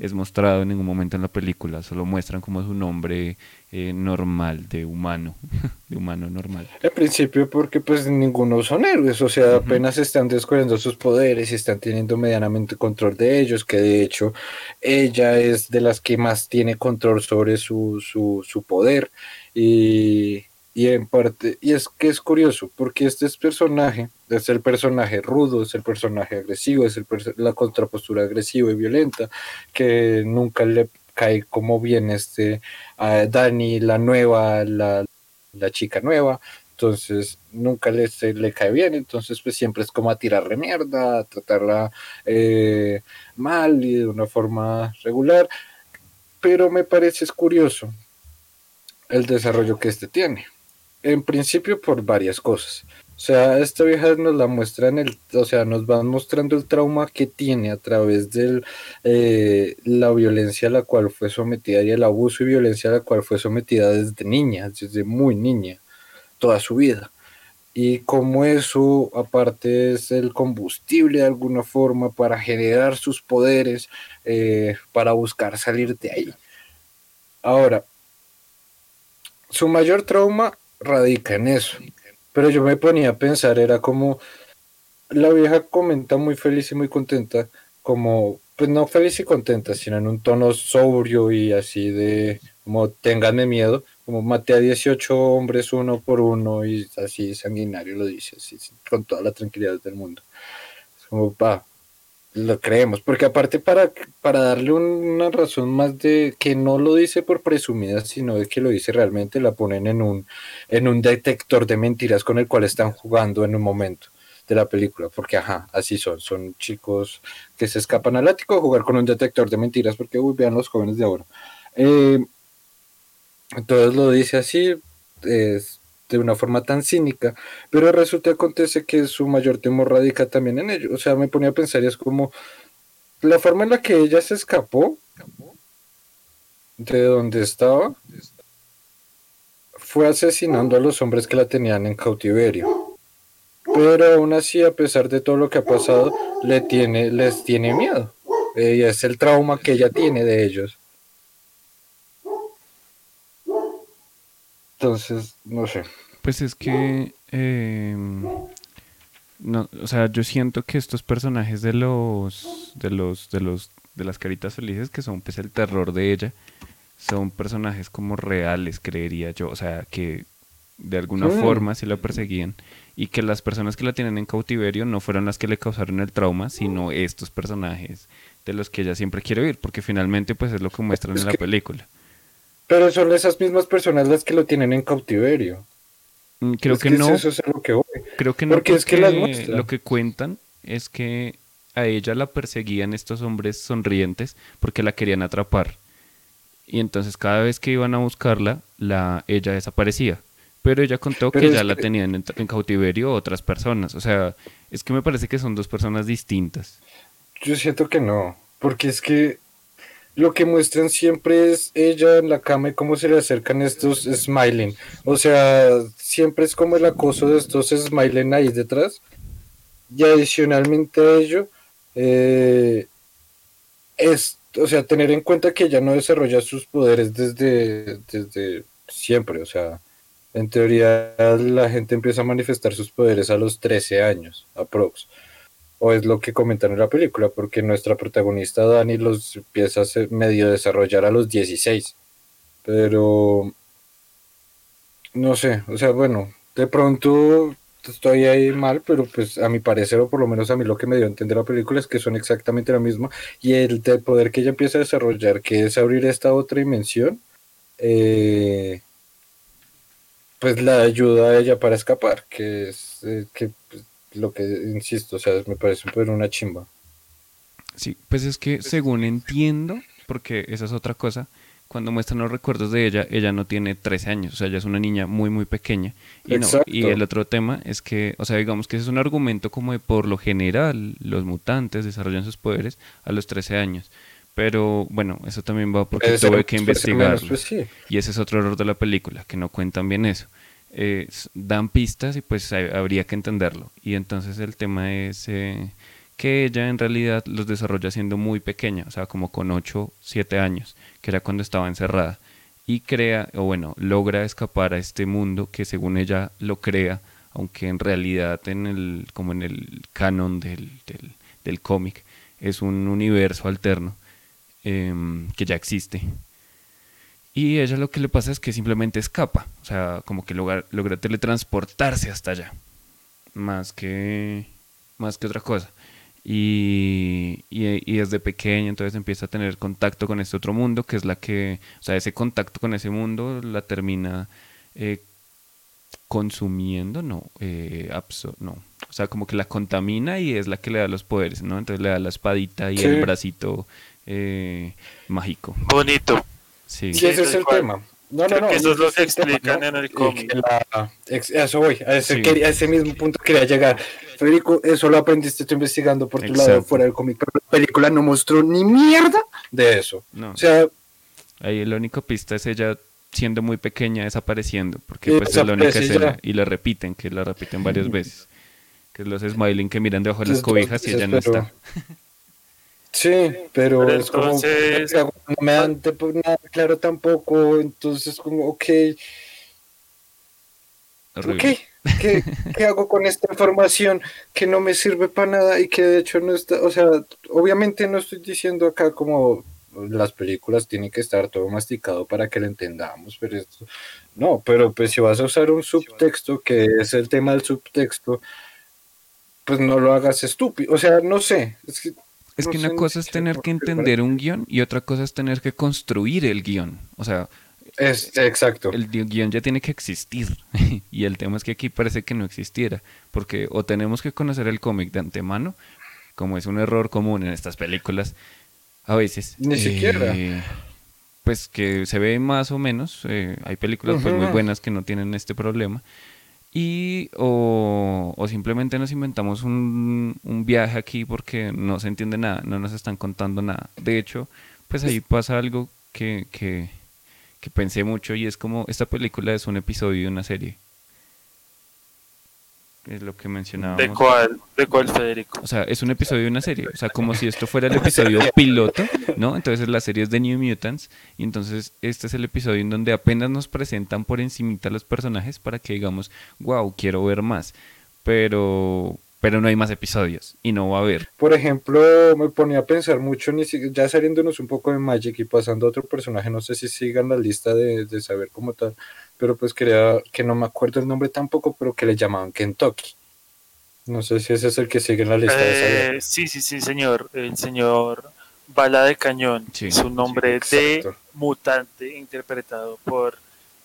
es mostrado en ningún momento en la película, solo muestran como su nombre eh, normal, de humano, de humano normal. Al principio porque pues ninguno son héroes, o sea, apenas están descubriendo sus poderes y están teniendo medianamente control de ellos, que de hecho ella es de las que más tiene control sobre su, su, su poder y y en parte, y es que es curioso, porque este es personaje, es el personaje rudo, es el personaje agresivo, es el la contrapostura agresiva y violenta, que nunca le cae como bien este a Dani, la nueva, la, la chica nueva, entonces nunca le, le cae bien, entonces pues siempre es como a tirarle mierda, a tratarla eh, mal y de una forma regular, pero me parece es curioso el desarrollo que este tiene en principio por varias cosas. O sea, esta vieja nos la muestra en el, o sea, nos van mostrando el trauma que tiene a través de eh, la violencia a la cual fue sometida y el abuso y violencia a la cual fue sometida desde niña, desde muy niña, toda su vida. Y como eso, aparte, es el combustible de alguna forma para generar sus poderes, eh, para buscar salir de ahí. Ahora, su mayor trauma radica en eso. Pero yo me ponía a pensar, era como, la vieja comenta muy feliz y muy contenta, como, pues no feliz y contenta, sino en un tono sobrio y así de, como, ténganme miedo, como maté a 18 hombres uno por uno y así sanguinario lo dice, así, con toda la tranquilidad del mundo. Como, va, lo creemos, porque aparte para, para darle una razón más de que no lo dice por presumida, sino de que lo dice realmente, la ponen en un, en un detector de mentiras con el cual están jugando en un momento de la película, porque ajá, así son, son chicos que se escapan al ático a jugar con un detector de mentiras, porque uy, vean los jóvenes de ahora. Eh, entonces lo dice así, es, de una forma tan cínica, pero resulta acontece que su mayor temor radica también en ello. O sea, me ponía a pensar y es como la forma en la que ella se escapó de donde estaba fue asesinando a los hombres que la tenían en cautiverio. Pero aún así, a pesar de todo lo que ha pasado, le tiene, les tiene miedo. Y es el trauma que ella tiene de ellos. Entonces, no sé. Pues es que, em, no, o sea, yo siento que estos personajes de los, de los, de los, de las caritas felices, que son pues el terror de ella, son personajes como reales, creería yo, o sea, que de alguna forma se la perseguían y que las personas que la tienen en cautiverio no fueron las que le causaron el trauma, sino estos personajes de los que ella siempre quiere oír, porque finalmente pues es lo que muestran en la película. Pero son esas mismas personas las que lo tienen en cautiverio. Mm, creo que, no. Creo que no. Porque, es que lo que cuentan es que a ella la perseguían estos hombres sonrientes porque la querían atrapar. Y entonces cada vez que iban a buscarla, la, ella desaparecía. Pero ella contó que ya la tenían en, en, cautiverio otras personas. O sea, es que me parece que son dos personas distintas. Yo siento que no. Porque es que lo que muestran siempre es ella en la cama y cómo se le acercan estos smiling. O sea, siempre es como el acoso de estos smiling ahí detrás. Y adicionalmente a ello, eh, es, o sea, tener en cuenta que ella no desarrolla sus poderes desde, desde siempre. O sea, en teoría la gente empieza a manifestar sus poderes a los 13 años, aprox o es lo que comentan en la película, porque nuestra protagonista Dani los empieza a medio desarrollar a los 16. Pero no sé, o sea, bueno, de pronto estoy ahí mal, pero pues a mi parecer, o por lo menos a mí lo que me dio a entender la película es que son exactamente lo mismo. Y el, poder que ella empieza a desarrollar, que es abrir esta otra dimensión, eh, pues la ayuda a ella para escapar, que es eh, que pues, lo que insisto, o sea, me parece una chimba. Sí, pues es que según entiendo, porque esa es otra cosa, cuando muestran los recuerdos de ella, ella no tiene 13 años, o sea, ella es una niña muy, muy pequeña. Y, no, y el otro tema es que, o sea, digamos que ese es un argumento como de por lo general los mutantes desarrollan sus poderes a los 13 años. Pero bueno, eso también va porque tuve que investigarlo. Pues y ese es otro error de la película, que no cuentan bien eso. Eh, dan pistas y pues habría que entenderlo. Y entonces el tema es eh, que ella en realidad los desarrolla siendo muy pequeña, o sea, como con 8, 7 años, que era cuando estaba encerrada. Y crea, o bueno, logra escapar a este mundo que según ella lo crea, aunque en realidad en el, como en el canon del, del, cómic, es un universo alterno em, que ya existe. Y ella lo que le pasa es que simplemente escapa, o sea, como que logra, logra teletransportarse hasta allá, más que, más que otra cosa. Y, y, desde pequeña entonces empieza a tener contacto con este otro mundo, que es la que, o sea, ese contacto con ese mundo la termina eh, consumiendo, no, eh, no, o sea, como que la contamina y es la que le da los poderes, ¿no? Entonces le da la espadita y el bracito eh, mágico. Bonito. Sí, ese es el tema. No, no, no. eso es lo que explican en el cómic. Eso voy, a ese, a ese, mismo punto quería llegar. Federico, eso lo aprendiste tú investigando por tu lado fuera del cómic, pero la película no mostró ni mierda de eso. No. O sea. Ahí la única pista es ella siendo muy pequeña desapareciendo, porque pues es la única escena y la repiten, que la repiten varias veces. Que es los smiling que miran debajo de las cobijas y ella no está. Sí, pero, es como no me dan nada claro tampoco, entonces como ok, ¿Qué, ¿qué, hago con esta información que no me sirve para nada y que de hecho no está, o sea, obviamente no estoy diciendo acá como las películas tienen que estar todo masticado para que lo entendamos, pero esto, no, pero pues si vas a usar un subtexto que es el tema del subtexto, pues no lo hagas estúpido, o sea, no sé, es que es que una cosa es tener que entender un guion y otra cosa es tener que construir el guion. O sea, es, exacto. El guion ya tiene que existir. y el tema es que aquí parece que no existiera. Porque o tenemos que conocer el cómic de antemano, como es un error común en estas películas, a veces. Ni siquiera. Eh, pues que se ve más o menos. Eh, hay películas pues, muy buenas que no tienen este problema y o, simplemente nos inventamos un, un, viaje aquí porque no se entiende nada, no nos están contando nada. De hecho, pues ahí pasa algo que, que, que pensé mucho y es como esta película es un episodio de una serie es lo que mencionábamos. ¿De cuál? ¿De cuál, Federico? O sea, es un episodio de una serie. O sea, como si esto fuera el episodio piloto, ¿no? Entonces la serie es de New Mutants. Y entonces este es el episodio en donde apenas nos presentan por encimita los personajes para que digamos, wow, quiero ver más. Pero, pero no hay más episodios y no va a haber. Por ejemplo, me ponía a pensar mucho, ni ya saliéndonos un poco de Magic y pasando a otro personaje, no sé si sigan la lista de, de saber cómo tal pero pues quería, que no me acuerdo el nombre tampoco, pero que le llamaban Kentucky. No sé si ese es el que sigue en la lista. de sí, sí, sí, señor. El señor Bala de Cañón. su nombre de mutante interpretado por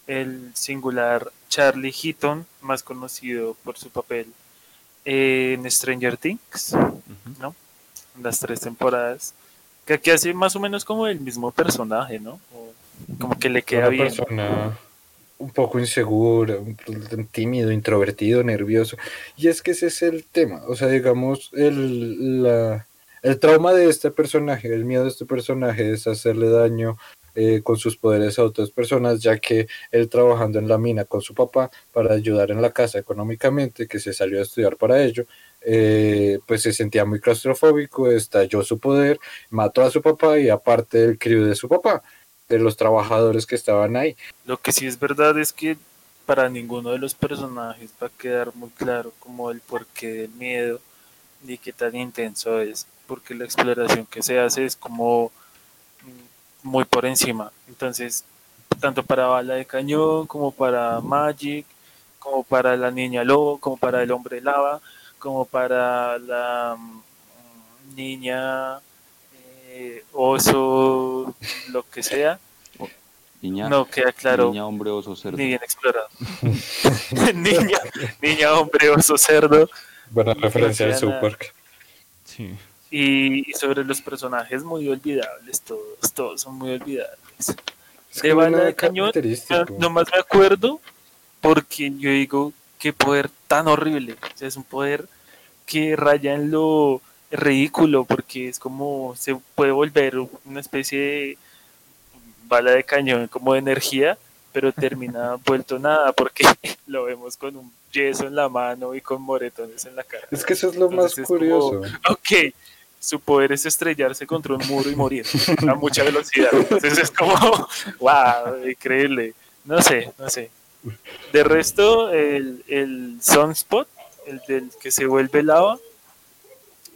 el singular Charlie Heaton, más conocido por su papel en Stranger Things, ¿no? En las tres temporadas. Que aquí hace más o menos como el mismo personaje, ¿no? como que le queda bien un poco inseguro, tímido, introvertido, nervioso. Y es que ese es el tema. O sea, digamos, el, la, el trauma de este personaje, el miedo de este personaje es hacerle daño eh, con sus poderes a otras personas, ya que él trabajando en la mina con su papá para ayudar en la casa económicamente, que se salió a estudiar para ello, eh, pues se sentía muy claustrofóbico, estalló su poder, mató a su papá y aparte el crío de su papá de los trabajadores que estaban ahí. Lo que sí es verdad es que para ninguno de los personajes va a quedar muy claro como el porqué del miedo ni qué tan intenso es, porque la exploración que se hace es como muy por encima. Entonces, tanto para Bala de Cañón, como para Magic, como para la Niña Lobo, como para el Hombre Lava, como para la mm, Niña eh, oso, lo que sea. Niña, no queda claro. Niña, hombre, oso, cerdo. Ni bien explorado. niña, niña, hombre, oso, cerdo. Buena referencia al Super. Sí. Y, sobre los personajes muy olvidables, todos, todos son muy olvidables. de bala de cañón, nomás me acuerdo porque yo digo, qué poder tan horrible. O sea, es un poder que raya en lo ridículo porque es como se puede volver una especie de bala de cañón como de energía, pero termina vuelto nada porque lo vemos con un yeso en la mano y con moretones en la cara. Es que eso es lo más curioso. ok, su poder es estrellarse contra un muro y morir a mucha velocidad. Entonces es como, wow, increíble. No sé, no sé. De resto, el, el Sunspot, el del que se vuelve lava,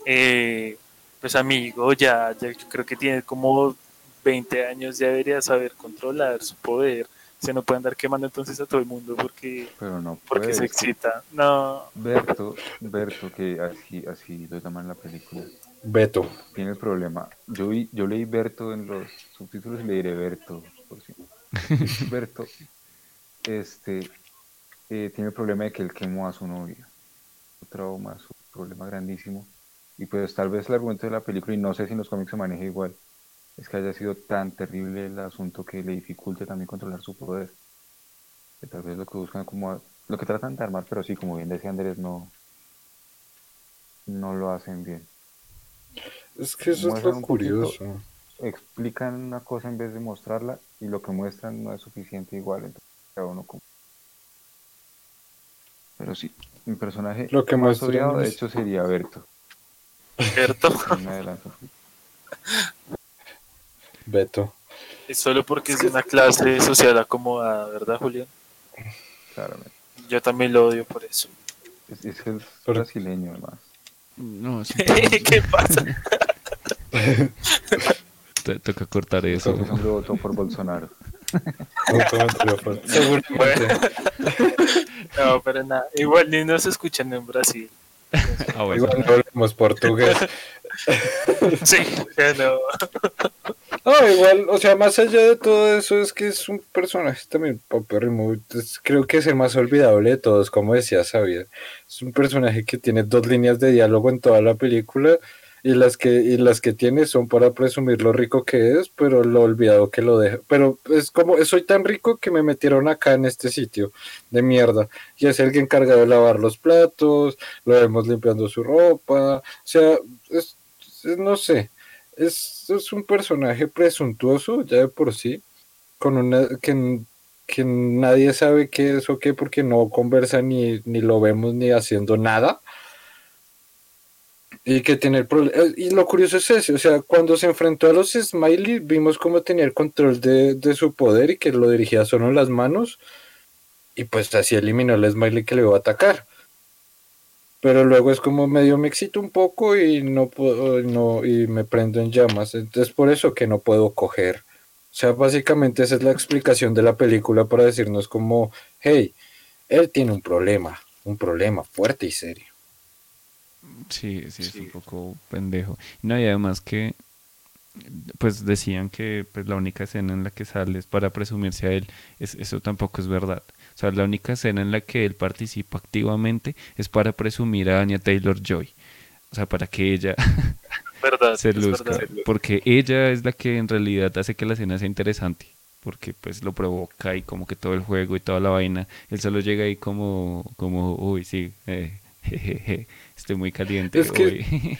eh, pues amigo, ya, ya, yo creo que tiene como 20 años, ya debería saber controlar su poder. Se no puede andar quemando entonces a todo el mundo porque, porque se excita. No. Berto, Berto, que así, así lo llaman en la película. Beto. Tiene el problema. Yo, vi, yo leí Berto en los subtítulos y le diré Berto. Por si. Berto este, eh, tiene el problema de que él quemó a su novia. Su trauma, su problema grandísimo y pues tal vez el argumento de la película, y no sé si en los cómics se maneja igual, es que haya sido tan terrible el asunto que le dificulte también controlar su poder. Que tal vez lo que buscan como lo que tratan de armar, pero sí, como bien decía Andrés, no, no lo hacen bien. Es que eso es lo curioso. explican una cosa en vez de mostrarla y lo que muestran no es suficiente igual, entonces cada uno como... Pero sí, mi personaje lo que más odiado de hecho sería Berto. Berto. Beto. Es solo porque es de una clase social acomodada, ¿verdad, Julián? Claramente. Yo también lo odio por eso. Es, es el brasileño, además. No, ¿Qué pasa? Te toca cortar eso. Hombre votó por Bolsonaro. no, pero nada. Igual ni nos escuchan en Brasil. Ah, Igual no hablamos portugués. sí, no. No, igual, o sea, más allá de todo eso, es que es un personaje también papérrimo. Creo que es el más olvidable de todos, como decía Xavier. Es un personaje que tiene dos líneas de diálogo en toda la película y las que y las que tiene son para presumir lo rico que es, pero lo olvidado que lo deja. Pero es como soy tan rico que me metieron acá en este sitio de mierda. Y es el que encargado de lavar los platos, lo vemos limpiando su ropa, o sea, es, no sé, es, es, un personaje presuntuoso ya de por sí, con una que, que nadie sabe qué es o qué porque no conversa ni, ni lo vemos ni haciendo nada y que tiene el problema. Eh, y lo curioso es eso, o sea, cuando se enfrentó a los Smiley, vimos cómo tenía el control de, de su poder y que lo dirigía solo en las manos. Y pues así eliminó al Smiley que le iba a atacar. Pero luego es como medio me excito un poco y no puedo, no, y me prendo en llamas. Entonces por eso que no puedo coger. O sea, básicamente esa es la explicación de la película para decirnos como, hey, él tiene un problema, un problema fuerte y serio. Sí, sí, es un poco pendejo. No, y además que, pues decían que pues, la única escena en la que sale es para presumirse a él. Es, eso tampoco es verdad. O sea, la única escena en la que él participa activamente es para presumir a Anya Taylor Joy. O sea, para que ella se luzca. Porque ella es la que en realidad hace que la escena sea interesante. Porque pues lo provoca y como que todo el juego y toda la vaina. Él solo llega ahí como, como uy, sí, eh, jejeje Estoy muy caliente es que,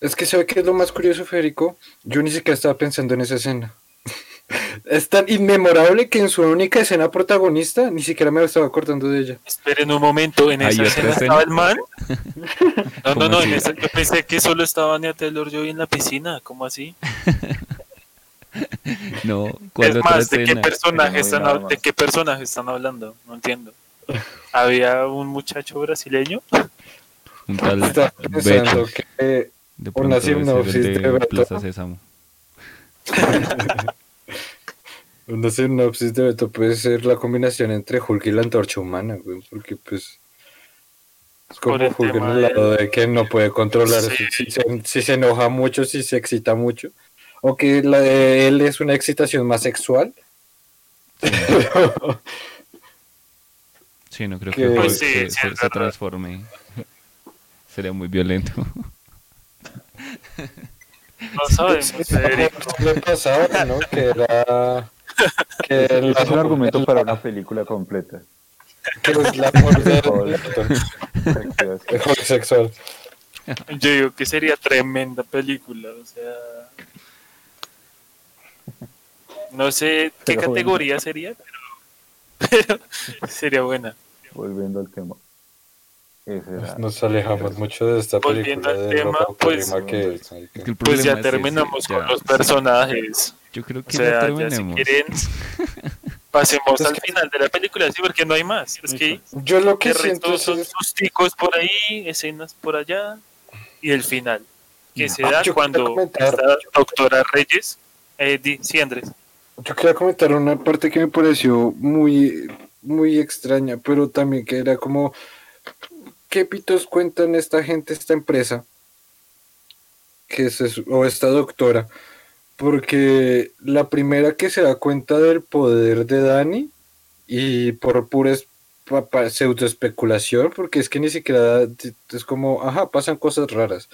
Es que sabe que es lo más curioso, Federico. Yo ni siquiera estaba pensando en esa escena. es tan inmemorable que en su única escena protagonista ni siquiera me estaba acordando de ella. Esperen un momento, ¿en esa escena estaba el man? No, no, no, en esa, yo pensé que solo estaba Nia Taylor Joy en la piscina, ¿cómo así? no, ¿cuál es más, ¿de qué, personaje están, ¿de qué personaje están hablando? No entiendo. ¿Había un muchacho brasileño? Un tal Está pensando que de una sinopsis de, de Beto. una sinopsis de Beto puede ser la combinación entre Hulk y la antorcha humana, güey, porque pues es como Hulk en el lado de... que no puede controlar si, se, enoja mucho, si se excita mucho, o que la de él es una excitación más sexual. Sí, no creo que, pues se, se transforme. Sería muy violento. No sabemos, Lo pasaba, ¿no? Que era... Que es un argumento para una película completa. Que es la de sexual. Yo digo que sería tremenda película, o sea... No sé qué categoría sería, pero sería buena. Volviendo al tema. Nos alejamos mucho de esta película. Volviendo al tema, pues, que pues ya terminamos con los personajes. Yo creo que ya terminemos. si quieren, pasemos al final de la película, sí, porque no hay más. Es que yo lo que siento son es... susticos por ahí, escenas por allá y el final, que se da cuando está doctora Reyes. Eh, sí, Andrés. Yo quería comentar una parte que me pareció muy, muy extraña, pero también que era como ¿qué pitos cuentan esta gente, esta empresa? Que es o esta doctora. Porque la primera que se da cuenta del poder de Dani y por pura pseudo especulación, porque es que ni siquiera es como, ajá, pasan cosas raras.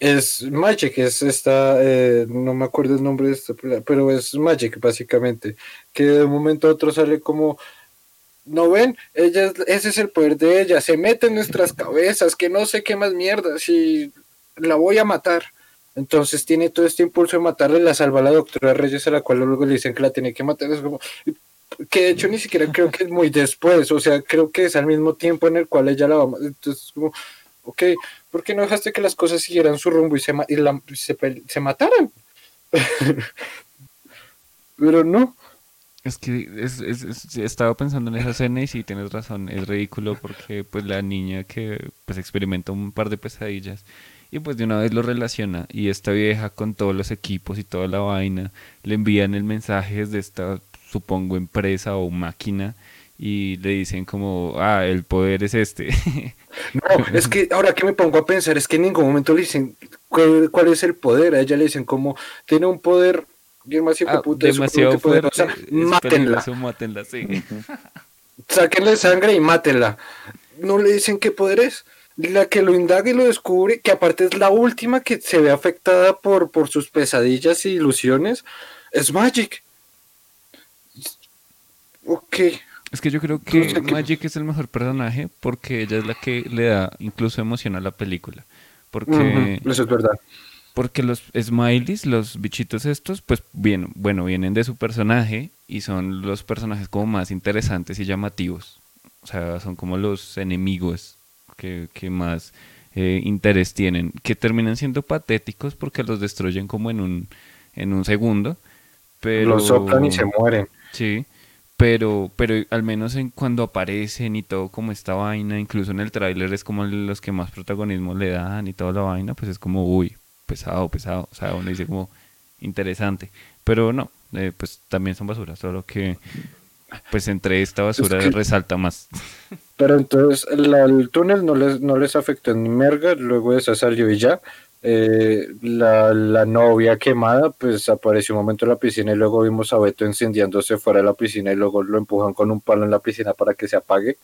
es Magic, es esta, eh, no me acuerdo el nombre de esta, pero es Magic básicamente, que de un momento a otro sale como, no ven, ella, ese es el poder de ella, se mete en nuestras cabezas, que no sé qué más mierda, si la voy a matar. Entonces tiene todo este impulso de matarle, la salva la doctora Reyes, a la cual luego le dicen que la tiene que matar. Es como, que de hecho ni siquiera creo que es muy después, o sea, creo que es al mismo tiempo en el cual ella la va a matar. Entonces, como, ok, ¿por qué no dejaste que las cosas siguieran su rumbo y se, se, mataran? Pero no. Es que es, es, estaba pensando en esa escena y sí, tienes razón, es ridículo porque pues la niña que pues experimenta un par de pesadillas y pues de una vez lo relaciona y esta vieja con todos los equipos y toda la vaina le envían el mensaje desde esta supongo empresa o máquina y le dicen como, ah, el poder es este. No, es que ahora que me pongo a pensar, es que en ningún momento le dicen cuál, es el poder, a ella le dicen como, tiene un poder demasiado, ah, demasiado fuerte, mátenla. mátenla sí. Sáquenle sangre y mátenla. No le dicen qué poder es. La que lo indaga y lo descubre, que aparte es la última que se ve afectada por, por sus pesadillas y ilusiones, es Magic. Ok. Es que yo creo que Magic es el mejor personaje porque ella es la que le da incluso emoción a la película. Porque, Eso es verdad. Porque los smileys, los bichitos estos, pues bien, bueno, vienen de su personaje y son los personajes como más interesantes y llamativos. O sea, son como los enemigos que, más eh, interés tienen, que terminan siendo patéticos porque los destruyen como en un, en un segundo. Pero... Los soplan y se mueren. Sí pero pero al menos en cuando aparecen y todo como esta vaina, incluso en el tráiler es como los que más protagonismo le dan y toda la vaina, pues es como, uy, pesado, pesado, o sea, uno dice como interesante, pero no, eh, pues también son basuras, solo que pues entre esta basura resalta más. Pero entonces el túnel no les, no les afectó ni merga, luego de eso salió y ya, eh, la, la, novia quemada, pues apareció un momento en la piscina y luego vimos a Beto encendiéndose fuera de la piscina y luego lo empujan con un palo en la piscina para que se apague.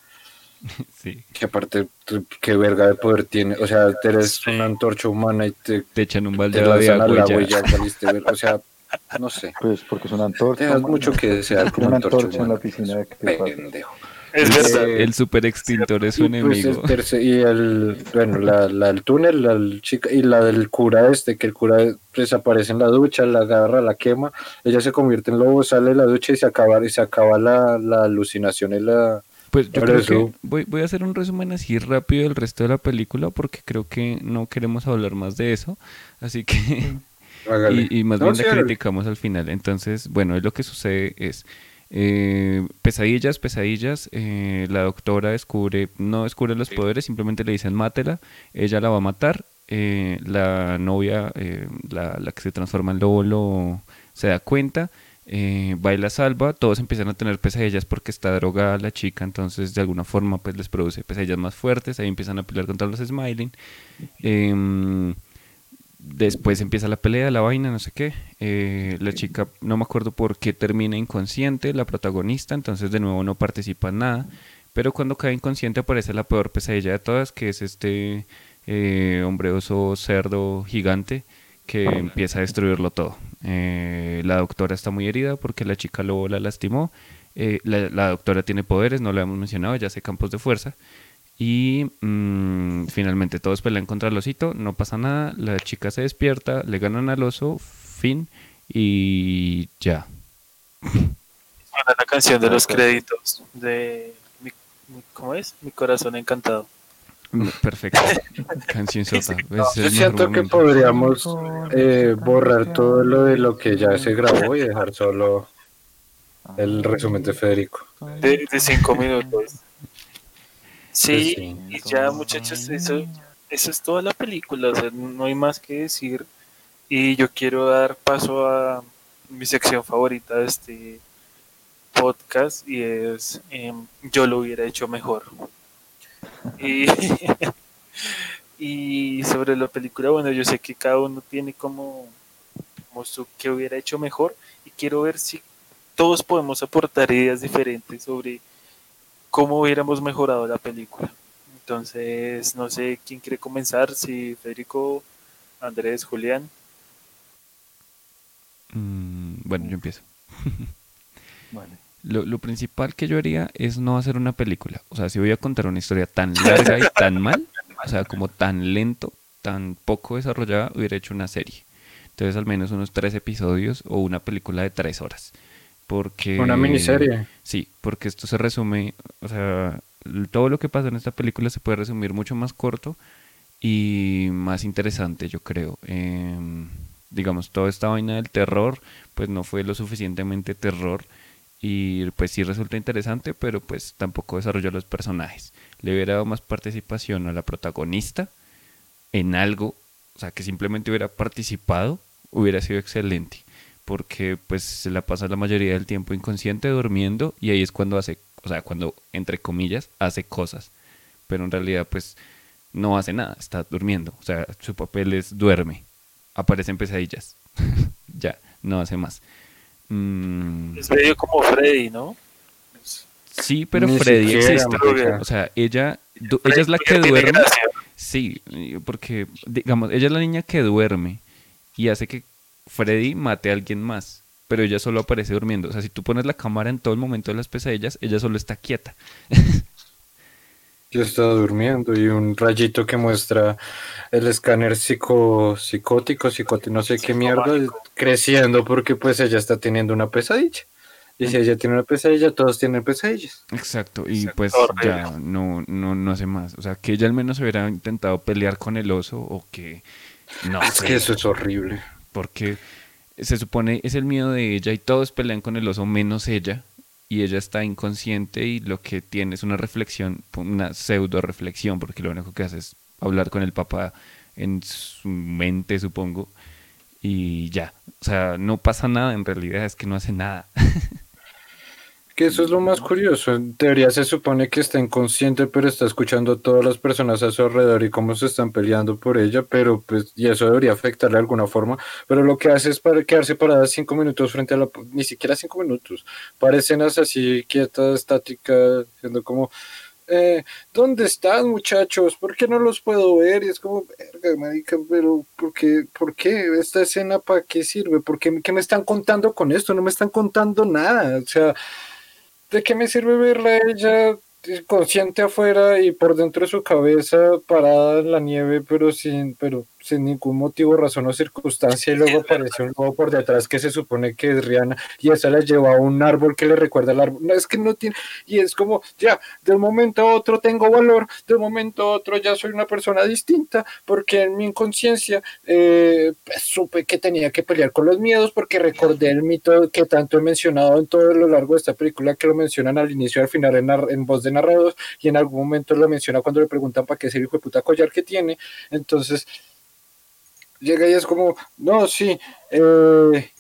Sí. Que aparte, qué verga de poder tiene. O sea, eres una antorcha humana y te, te echan un balde de agua y ya. saliste. O sea, no sé. Pues porque es una antorcha. Te mucho que desear como una antorcha, en la piscina. Pendejo. El super extintor es su pues, enemigo. y el, bueno, la, el túnel, la chica, y la del cura este, que el cura desaparece en la ducha, la agarra, la quema, ella se convierte en lobo, sale de la ducha y se acaba, y se acaba la, alucinación y la... Pues yo creo que voy, voy a hacer un resumen así rápido del resto de la película porque creo que no queremos hablar más de eso, así que... y, más bien la criticamos al final. Entonces, bueno, lo que sucede es eh, pesadillas, pesadillas. Eh, la doctora descubre, no descubre los poderes, simplemente le dicen mátela. Ella la va a matar. Eh, la novia, la, la, que se transforma en lobo, se da cuenta. Va y la salva. Todos empiezan a tener pesadillas porque está drogada la chica. Entonces, de alguna forma, pues les produce pesadillas más fuertes. Ahí empiezan a pelear contra los Smiling. Em, Después empieza la pelea, la vaina, no sé qué. Eh, la chica, no me acuerdo por qué termina inconsciente, la protagonista, entonces de nuevo no participa en nada. Pero cuando cae inconsciente aparece la peor pesadilla de todas, que es este eh, hombre oso cerdo gigante que empieza a destruirlo todo. Eh, la doctora está muy herida porque la chica lo la lastimó. La, la, doctora tiene poderes, no lo hemos mencionado, ya hace campos de fuerza. Y mm, finalmente todos pelean contra el osito, no pasa nada, la chica se despierta, le ganan al oso, fin, y ya. la canción de los créditos de ¿cómo es? Mi corazón encantado. Mm, perfecto. Canción sota. Yo siento que podríamos eh, borrar todo lo de lo que ya se grabó y dejar solo el resumen de Federico. De, de cinco minutos. Sí, y ya muchachos, eso, eso es toda la película, o sea, no hay más que decir. Y yo quiero dar paso a mi sección favorita de este podcast y es em, Yo lo hubiera hecho mejor. Y, y sobre la película, bueno, yo sé que cada uno tiene como, como su que hubiera hecho mejor y quiero ver si todos podemos aportar ideas diferentes sobre cómo hubiéramos mejorado la película. Entonces, no sé quién quiere comenzar, si Federico Andrés, Julián. Mm, bueno, yo empiezo. Lo, lo, principal que yo haría es no hacer una película. O sea, si voy a contar una historia tan larga y tan mal, o sea, como tan lento, tan poco desarrollada, hubiera hecho una serie. Entonces, al menos unos tres episodios o una película de tres horas. Porque... Una miniserie. Sí, porque esto se resume, o sea, todo lo que pasa en esta película se puede resumir mucho más corto y más interesante, yo creo. Em, digamos, toda esta vaina del terror, pues no fue lo suficientemente terror y pues sí resulta interesante, pero pues tampoco desarrolló los personajes. Le hubiera dado más participación a la protagonista en algo, o sea, que simplemente hubiera participado, hubiera sido excelente, porque pues se la pasa la mayoría del tiempo inconsciente durmiendo y ahí es cuando hace, o sea, cuando entre comillas hace cosas, pero en realidad pues no hace nada, está durmiendo, o sea, su papel es duerme aparecen pesadillas. ya, no hace más. Mm. Es medio como Freddy, ¿no? Sí, pero Freddy existe. O sea, ella, ella es la que duerme. Sí, porque, digamos, ella es la niña que duerme y hace que Freddy mate a alguien más, pero ella solo aparece durmiendo. O sea, si tú pones la cámara en todo el momento de las pesadillas, ella solo está quieta. Yo estaba durmiendo y un rayito que muestra el escáner psico, psicótico, psicótico, no sé qué mierda, creciendo porque pues ella está teniendo una pesadilla. Y si ella tiene una pesadilla, todos tienen pesadillas. Exacto, y pues ya no, no, no hace más. O sea, que ella al menos hubiera intentado pelear con el oso o que... No es que eso es horrible. Porque se supone es el miedo de ella y todos pelean con el oso menos ella y ella está inconsciente y lo que tiene es una reflexión, una pseudo reflexión, porque lo único que hace es hablar con el papá en su mente, supongo, y ya. O sea, no pasa nada en realidad, es que no hace nada. Eso es lo más curioso. En teoría se supone que está inconsciente, pero está escuchando a todas las personas a su alrededor y cómo se están peleando por ella, pero pues, y eso debería afectarle de alguna forma. Pero lo que hace es para quedarse parada cinco minutos frente a la, ni siquiera cinco minutos, para escenas así quietas, estáticas, siendo como, eh, ¿dónde están muchachos? ¿Por qué no los puedo ver? Y es como, verga, marica, pero ¿por qué, ¿por qué? ¿Esta escena para qué sirve? ¿Por qué, qué me están contando con esto? No me están contando nada. O sea, ¿de qué me sirve verla ella consciente afuera y por dentro de su cabeza parada en la nieve, pero sin, pero sin ningún motivo, razón o circunstancia, y luego aparece un lobo por detrás que se supone que es Rihanna, y esa la lleva a un árbol que le recuerda al árbol. No, es que no tiene, y es como, ya, de un momento a otro tengo valor, de un momento a otro ya soy una persona distinta, porque en mi inconsciencia eh, pues, supe que tenía que pelear con los miedos, porque recordé el mito que tanto he mencionado en todo lo largo de esta película, que lo mencionan al inicio y al final en, en voz de narrados, y en algún momento lo menciona cuando le preguntan para qué es el hijo de puta collar que tiene. Entonces, llega y es como, no, sí, eh,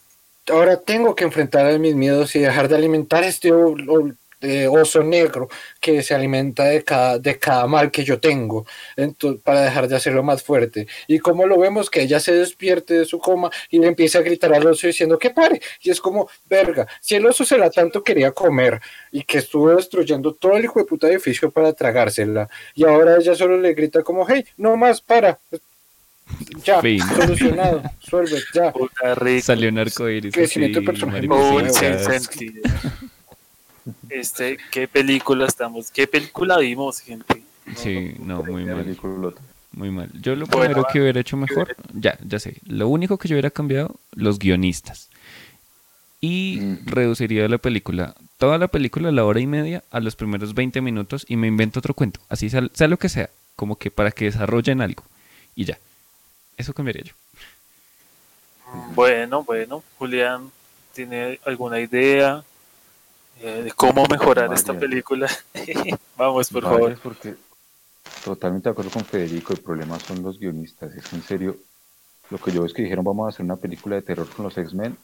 ahora tengo que enfrentar a mis miedos y dejar de alimentar este oso negro que se alimenta de cada, de cada mal que yo tengo, entonces, para dejar de hacerlo más fuerte. Y como lo vemos, que ella se despierte de su coma y le empieza a gritar al oso diciendo que pare. Y es como, verga, si el oso se la tanto quería comer y que estuvo destruyendo todo el hijo de puta edificio para tragársela, y ahora ella solo le grita como, hey, no más, para, ya, solucionado. Suelve, ya. Salió un arco iris. Este, qué película estamos, qué película vimos, gente. sí, no, muy mal. Muy mal. Yo lo primero que hubiera hecho mejor, ya, ya sé. Lo único que yo hubiera cambiado, los guionistas. Y reduciría la película, toda la película, la hora y media, a los primeros 20 minutos y me invento otro cuento. Así sea, sea lo que sea, como que para que desarrollen algo. Y ya. Eso cambiaría yo. Bueno, bueno, Julián, ¿tiene alguna idea eh, de cómo mejorar esta película? Vamos, por favor. Porque totalmente de acuerdo con Federico, el problema son los guionistas. Es en serio, lo que yo veo es que dijeron vamos a hacer una película de terror con los X-Men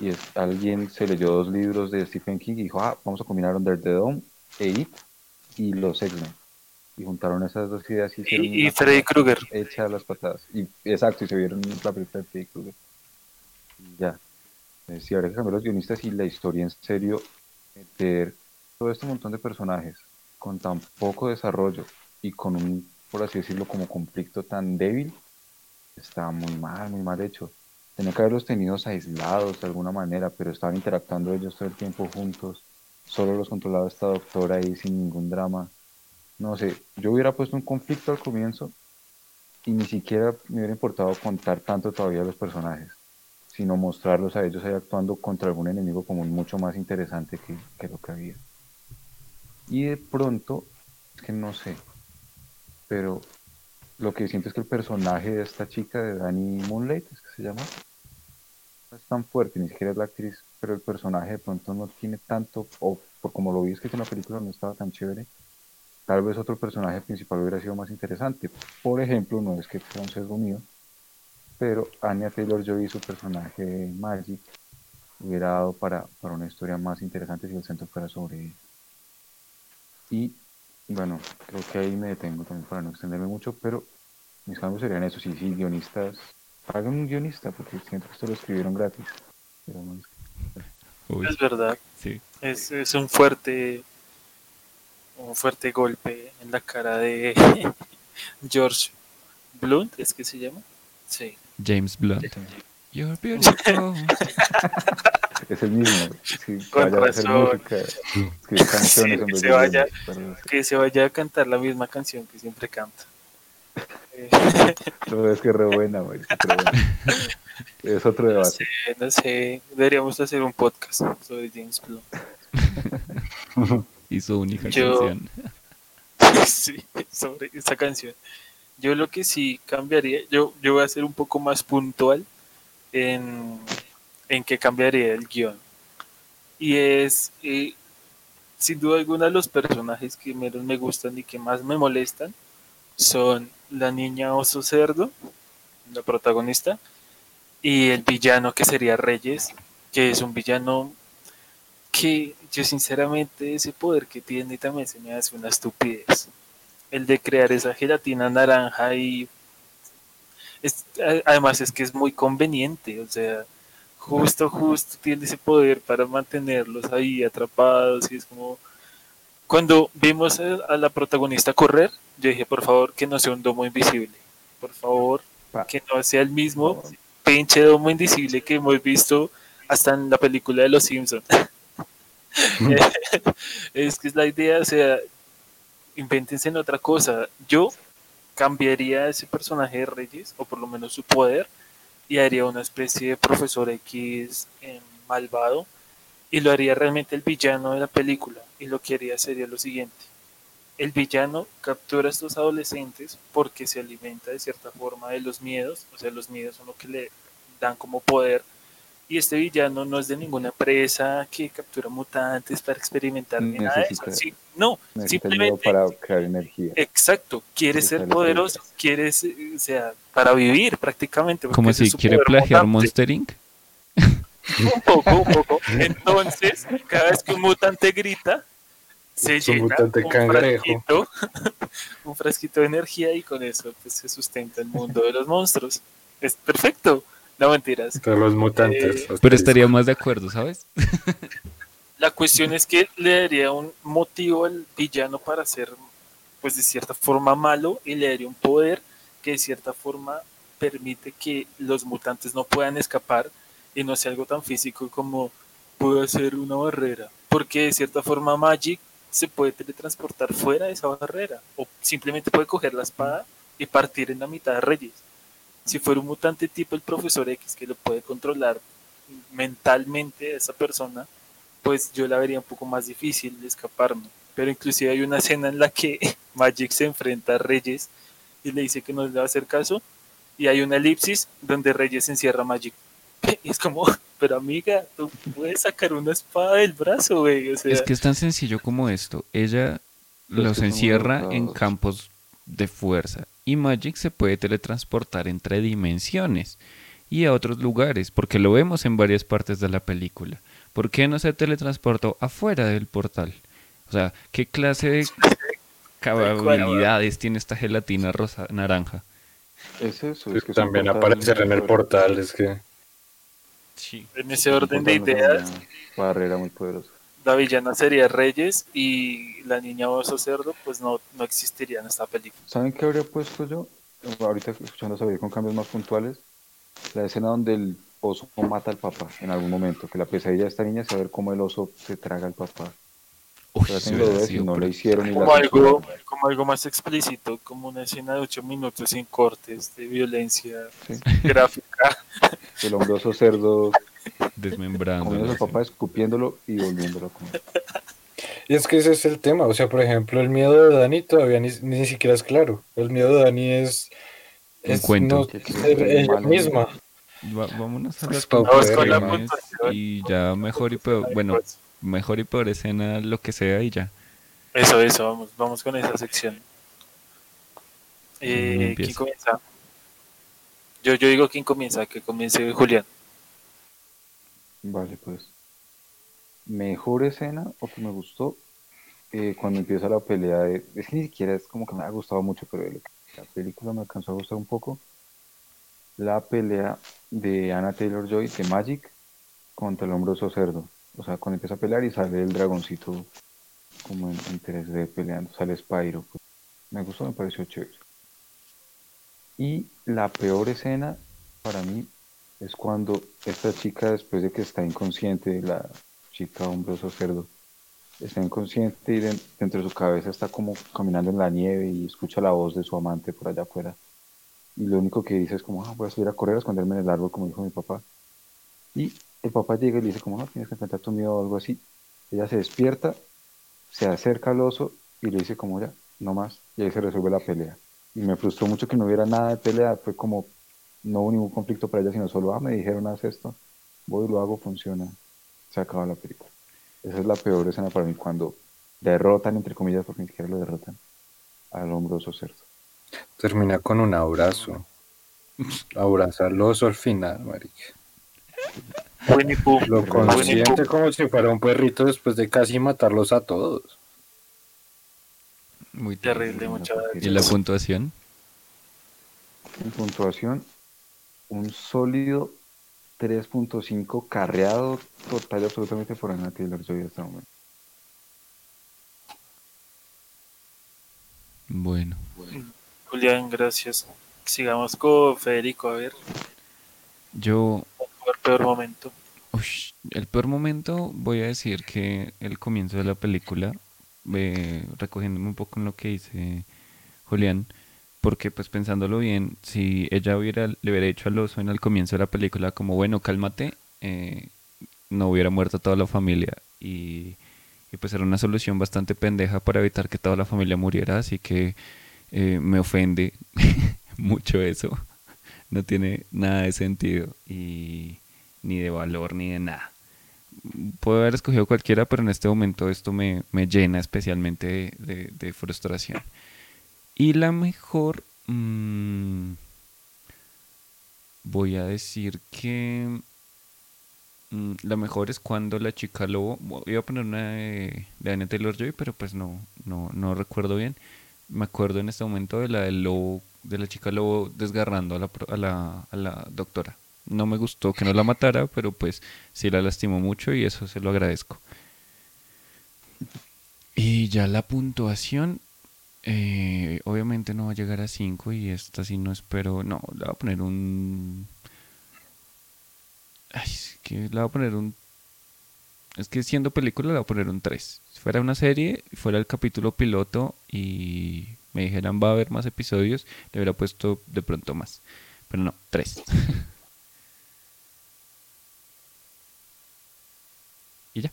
y es, alguien se leyó dos libros de Stephen King y dijo, ah, vamos a combinar Under the Dome e It y los X-Men y juntaron esas dos ideas y hicieron y, Freddy Krueger echa las patadas y exacto y se vieron la película de Freddy Krueger ya eh, si habría que cambiar los guionistas y la historia en serio meter todo este montón de personajes con tan poco desarrollo y con un por así decirlo como conflicto tan débil estaba muy mal, muy mal hecho. Tenía que haberlos tenido aislados de alguna manera, pero estaban interactuando ellos todo el tiempo juntos. Solo los controlaba esta doctora ahí sin ningún drama. No sé, yo hubiera puesto un conflicto al comienzo y ni siquiera me hubiera importado contar tanto todavía a los personajes, sino mostrarlos a ellos ahí actuando contra algún enemigo como mucho más interesante que, que lo que había. Y de pronto, es que no sé, pero lo que siento es que el personaje de esta chica, de Dani Moonlight, es que se llama, no es tan fuerte, ni siquiera es la actriz, pero el personaje de pronto no tiene tanto, o por como lo vi es que en la película no estaba tan chévere, tal vez otro personaje principal hubiera sido más interesante. Por ejemplo, no es que sea un sesgo mío, pero Anya Taylor Joy y su personaje Magic hubiera dado para, para una historia más interesante si el centro fuera sobre él. Y bueno, creo que ahí me detengo también para no extenderme mucho, pero mis cambios serían eso, sí, sí, guionistas, hagan un guionista, porque siento que esto lo escribieron gratis. es... verdad, sí. es, es un fuerte un fuerte golpe en la cara de George Blunt, ¿es que se llama? Sí. James Blunt. You're beautiful. es el mismo. Con razón. que, se vaya, que se vaya a cantar la misma canción que siempre canta. no, es que re buena, güey. Es otro debate. No sé, no sé. Deberíamos hacer un podcast sobre James Blunt. Y su única canción. Sí, sobre esa canción. Yo lo que sí cambiaría, yo, yo voy a ser un poco más puntual en, en que cambiaría el guion. Y es, eh, sin duda alguna, los personajes que menos me gustan y que más me molestan son la niña oso cerdo, la protagonista, y el villano que sería Reyes, que es un villano que yo sinceramente ese poder que tiene también se me hace una estupidez. El de crear esa gelatina naranja y además es que es muy conveniente, o sea, justo, justo tiene ese poder para mantenerlos ahí atrapados y es como cuando vimos a, la protagonista correr, yo dije, por favor, que no sea un domo invisible, por favor, que no sea el mismo pinche domo invisible que hemos visto hasta en la película de Los Simpsons. es que es la idea, o sea, invéntense en otra cosa. Yo cambiaría ese personaje de Reyes, o por lo menos su poder, y haría una especie de profesor X en malvado, y lo haría realmente el villano de la película. Y lo que haría sería lo siguiente. El villano captura a estos adolescentes porque se alimenta de cierta forma de los miedos, o sea, los miedos son lo que le dan como poder y este villano no es de ninguna empresa que captura mutantes para experimentar ni nada de eso. no, simplemente para crear energía. Exacto, quiere ser poderoso, quiere, o sea, para vivir prácticamente. Como si quiere plagiar Monster Inc. Un poco, un poco. Entonces, cada vez que un mutante grita, se llena un, frasquito, un frasquito de energía y con eso pues, se sustenta el mundo de los monstruos. Es perfecto. No mentiras. los mutantes. Eh, pero estaría más de acuerdo, ¿sabes? La cuestión es que le daría un motivo al villano para ser, pues de cierta forma malo y le daría un poder que de cierta forma permite que los mutantes no puedan escapar y no sea algo tan físico como puede ser una barrera. Porque de cierta forma Magic se puede teletransportar fuera de esa barrera o simplemente puede coger la espada y partir en la mitad de Reyes si fuera un mutante tipo el profesor X que lo puede controlar mentalmente a esa persona, pues yo la vería un poco más difícil de escaparme. Pero inclusive hay una escena en la que Magic se enfrenta a Reyes y le dice que no le va a hacer caso y hay una elipsis donde Reyes encierra a Magic. Y es como, pero amiga, tú puedes sacar una espada del brazo, güey. es que es tan sencillo como esto. Ella los encierra en campos de fuerza y Magic se puede teletransportar entre dimensiones y a otros lugares, porque lo vemos en varias partes de la película. ¿Por qué no se teletransportó afuera del portal? O sea, ¿qué clase de habilidades tiene esta gelatina rosa naranja? Es eso, es que también aparecer en el portal, es que... Sí. En ese orden de ideas... Barrera muy poderosa la villana sería Reyes y la niña oso cerdo pues no, no existiría en esta película. ¿Saben qué habría puesto yo? ahorita escuchando a saber con cambios más puntuales, la escena donde el oso mata al papá en algún momento, que la pesadilla de esta niña es saber cómo el oso se traga al papá. Uy, no por- hicieron Como algo, como algo más explícito, como una escena de 8 minutos sin cortes de violencia Sí. gráfica. El hombroso cerdo desmembrando. comiendo papá, escupiéndolo y volviéndolo a comer. Y es que ese es el tema, o sea, por ejemplo, el miedo de Dani todavía ni, ni siquiera es claro. El miedo de Dani es, es no ser ella misma. Va- vámonos a Pues las puntuación. y ya mejor y peor, bueno, mejor y peor escena, lo que sea y ya. Eso, eso, vamos, vamos con esa sección. Eh, ¿Quién comienza? Yo, yo digo quién comienza, que comience Julián. Vale, pues. Mejor escena o que me gustó eh, cuando empieza la pelea de. Es que ni siquiera es como que me ha gustado mucho, pero la película me alcanzó a gustar un poco. La pelea de Anna Taylor Joy de Magic contra el hombroso cerdo. O sea, cuando empieza a pelear y sale el dragoncito como en, en 3D peleando, sale Spyro. pues, me gustó, me pareció chévere. Y la peor escena para mí es cuando esta chica, después de que está inconsciente, la chica hombroso cerdo, está inconsciente y de- dentro de su cabeza está como caminando en la nieve y escucha la voz de su amante por allá afuera. Y lo único que dice es como, ah, voy a subir a correr, a esconderme en el árbol, como dijo mi papá. Y el papá llega y le dice como, no, tienes que enfrentar tu miedo o algo así. Ella se despierta, se acerca al oso y le dice como, ya, no más. Y ahí se resuelve la pelea. Y me frustró mucho que no hubiera nada de pelea, fue como, no hubo ningún conflicto para ella, sino solo, ah, me dijeron, haz esto, voy, lo hago, funciona, se acaba la película. Esa es la peor escena para mí, cuando derrotan, entre comillas, porque ni siquiera lo derrotan, al hombroso cerdo. Termina con un abrazo. Abraza al oso al final, marica. Lo consiente como si fuera un perrito después de casi matarlos a todos. Muy Terrible, muchas ¿Y la puntuación? En puntuación, un sólido 3.5 carreado total y absolutamente por Anna Taylor Joy hasta el momento. Bueno, Julián, gracias. Sigamos con Federico, a ver, yo por peor momento. El peor momento, voy a decir que el comienzo de la película, eh, recogiéndome un poco en lo que dice Julián, porque pues pensándolo bien, si ella hubiera, le hubiera dicho al oso en el comienzo de la película como, bueno, cálmate, eh, no hubiera muerto toda la familia y, pues era una solución bastante pendeja para evitar que toda la familia muriera, así que eh, me ofende mucho eso, no tiene nada de sentido y ni de valor ni de nada. Puedo haber escogido cualquiera, pero en este momento esto me, me llena especialmente de frustración. Y la mejor, mm, voy a decir que mm, la mejor es cuando la chica lobo, voy a poner una de, de Anya Taylor Joy, pero pues no, no, no recuerdo bien. Me acuerdo en este momento de la del lobo, de la chica lobo desgarrando a la, a la, a la doctora. No me gustó que no la matara, pero pues sí la lastimó mucho y eso se lo agradezco. Y ya la puntuación, eh, obviamente no va a llegar a 5 y esta sí no espero, no, le voy a poner un... Ay, es que le voy a poner un... Es que siendo película le voy a poner un 3. Si fuera una serie, fuera el capítulo piloto y me dijeran va a haber más episodios, le hubiera puesto de pronto más. Pero no, 3. y ya.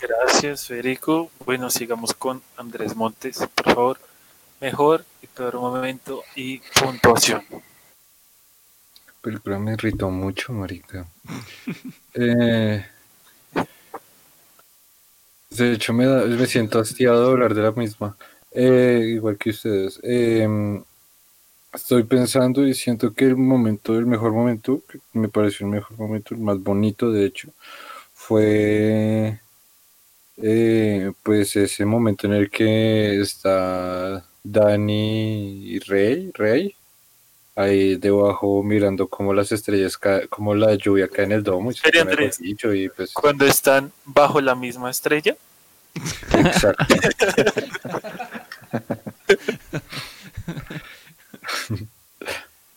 Gracias, Federico. Bueno, sigamos con Andrés Montes, por favor. Mejor y peor momento y puntuación. La película me irritó mucho, marica. Eh, de hecho, me, da- me siento hastiado de hablar de la misma. Eh, igual que ustedes. Eh, estoy pensando y siento que el momento, el mejor momento, que me pareció el mejor momento, el más bonito, de hecho, fue eh, pues ese momento en el que está Dani y Rey, Rey, ahí debajo mirando como las estrellas, como la lluvia cae en el domo y se Andrés. y pues Cuando están bajo la misma estrella, exacto.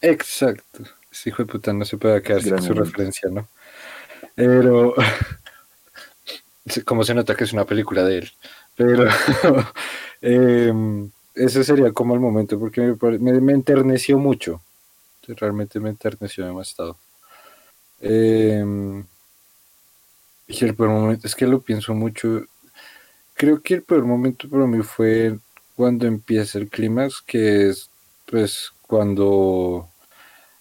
Exacto. Ese hijo de puta no se puede quedar sin su referencia, ¿no? Pero. como se nota que es una película de él. Pero. Em, ese sería como el momento, porque me, enterneció mucho. Realmente me enterneció demasiado. Eh, el peor momento, es que lo pienso mucho. Creo que el peor momento para mí fue cuando empieza el clímax, que es pues cuando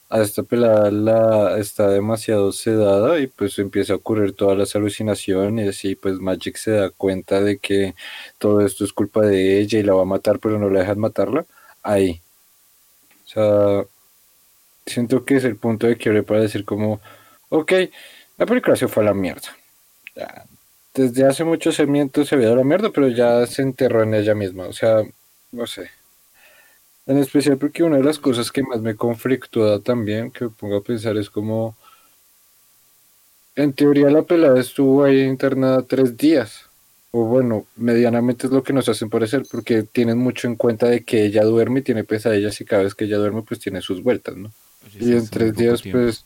a esta pelada la, está demasiado sedada y pues empieza a ocurrir todas las alucinaciones y pues Magic se da cuenta de que todo esto es culpa de ella y la va a matar pero no la dejan matarla, ahí. O sea, siento que es el punto de quiebre para decir como, ok, la película se fue a la mierda. desde hace muchos segmentos se había dado la mierda, pero ya se enterró en ella misma. O sea, no sé. En especial porque una de las cosas que más me conflictúa también, que me pongo a pensar, es como, en teoría la pelada estuvo ahí internada tres días. O bueno, medianamente es lo que nos hacen parecer, porque tienen mucho en cuenta de que ella duerme y tiene pesadillas y cada vez que ella duerme pues tiene sus vueltas, ¿no? y en tres días pues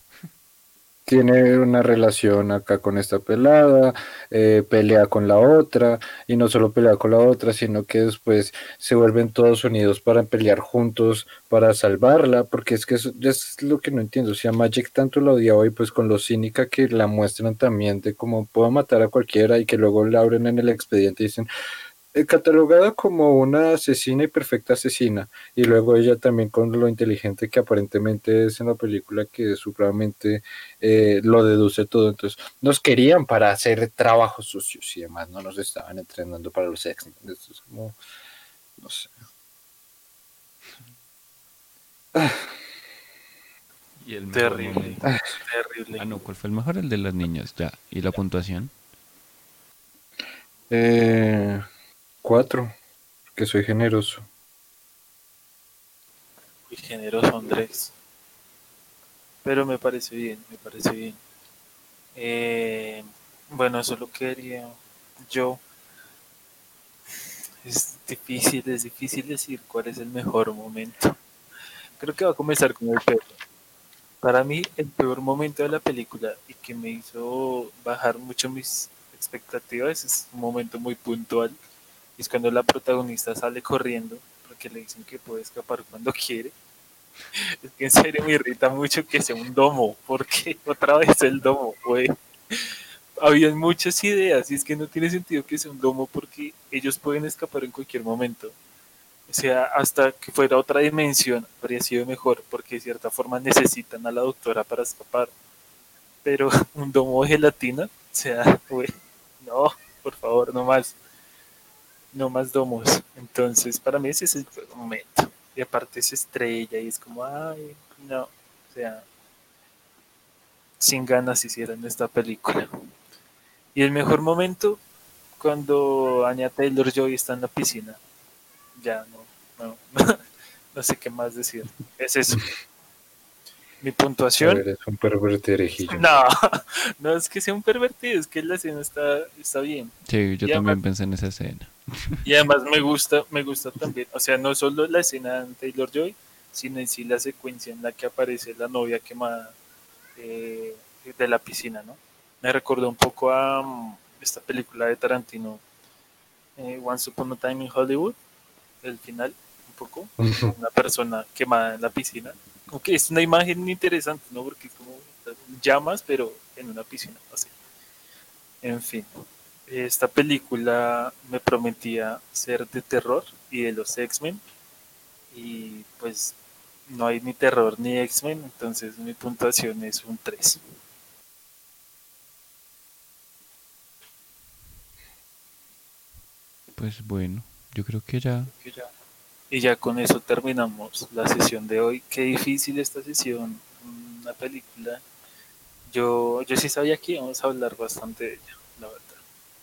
tiene una relación acá con esta pelada, eh, pelea con la otra, y no solo pelea con la otra, sino que después se vuelven todos unidos para pelear juntos, para salvarla, porque es que eso es lo que no entiendo, si a Magic tanto la odiaba y pues con lo cínica que la muestran también de cómo puedo matar a cualquiera y que luego la abren en el expediente y dicen, catalogada como una asesina y perfecta asesina, y luego ella también con lo inteligente que aparentemente es en la película, que supremamente eh, lo deduce todo. Entonces, nos querían para hacer trabajos sucios y demás, no nos estaban entrenando para los ex. Esto es como, no sé. Y el terrible, terrible. Ah, no, ¿cuál fue el mejor? El de las niñas, ya. ¿Y la puntuación? Eh, Cuatro, que soy generoso. Muy generoso, Andrés. Pero me parece bien, me parece bien. Eh, bueno, eso es lo que quería yo. Es difícil, es difícil decir cuál es el mejor momento. Creo que va a comenzar con el peor. Para mí, el peor momento de la película y que me hizo bajar mucho mis expectativas es un momento muy puntual es cuando la protagonista sale corriendo porque le dicen que puede escapar cuando quiere. Es que en serio me irrita mucho que sea un domo, porque otra vez el domo, güey. Habían muchas ideas y es que no tiene sentido que sea un domo porque ellos pueden escapar en cualquier momento. O sea, hasta que fuera otra dimensión habría sido mejor porque de cierta forma necesitan a la doctora para escapar. Pero un domo de gelatina, o sea, güey, no, por favor, no más no más domos. Entonces, para mí ese es el momento. Y aparte es estrella y es como, ay, no, o sea, sin ganas hicieron esta película. Y el mejor momento, cuando Anya Taylor Joy está en la piscina. Ya, no, no, no sé qué más decir. Es eso. Mi puntuación. Eres un pervertido. No, no es que sea un pervertido, es que la escena está, está bien. Sí, yo también pensé en esa escena. Y además me gusta, me gusta también, o sea, no solo la escena de Taylor Joy, sino en sí la secuencia en la que aparece la novia quemada eh, de la piscina, ¿no? Me recordó un poco a mm, esta película de Tarantino, eh, Once Upon a Time in Hollywood, el final, un poco, una persona quemada en la piscina. Aunque es una imagen interesante, ¿no? Porque es como llamas, pero en una piscina, así. En fin esta película me prometía ser de terror y de los X-Men. Y pues no hay ni terror ni X-Men, entonces mi puntuación es un 3. Pues bueno, yo creo que ya. Y ya con eso terminamos la sesión de hoy. Qué difícil esta sesión, una película. Yo, yo sí sabía que íbamos a hablar bastante de ella,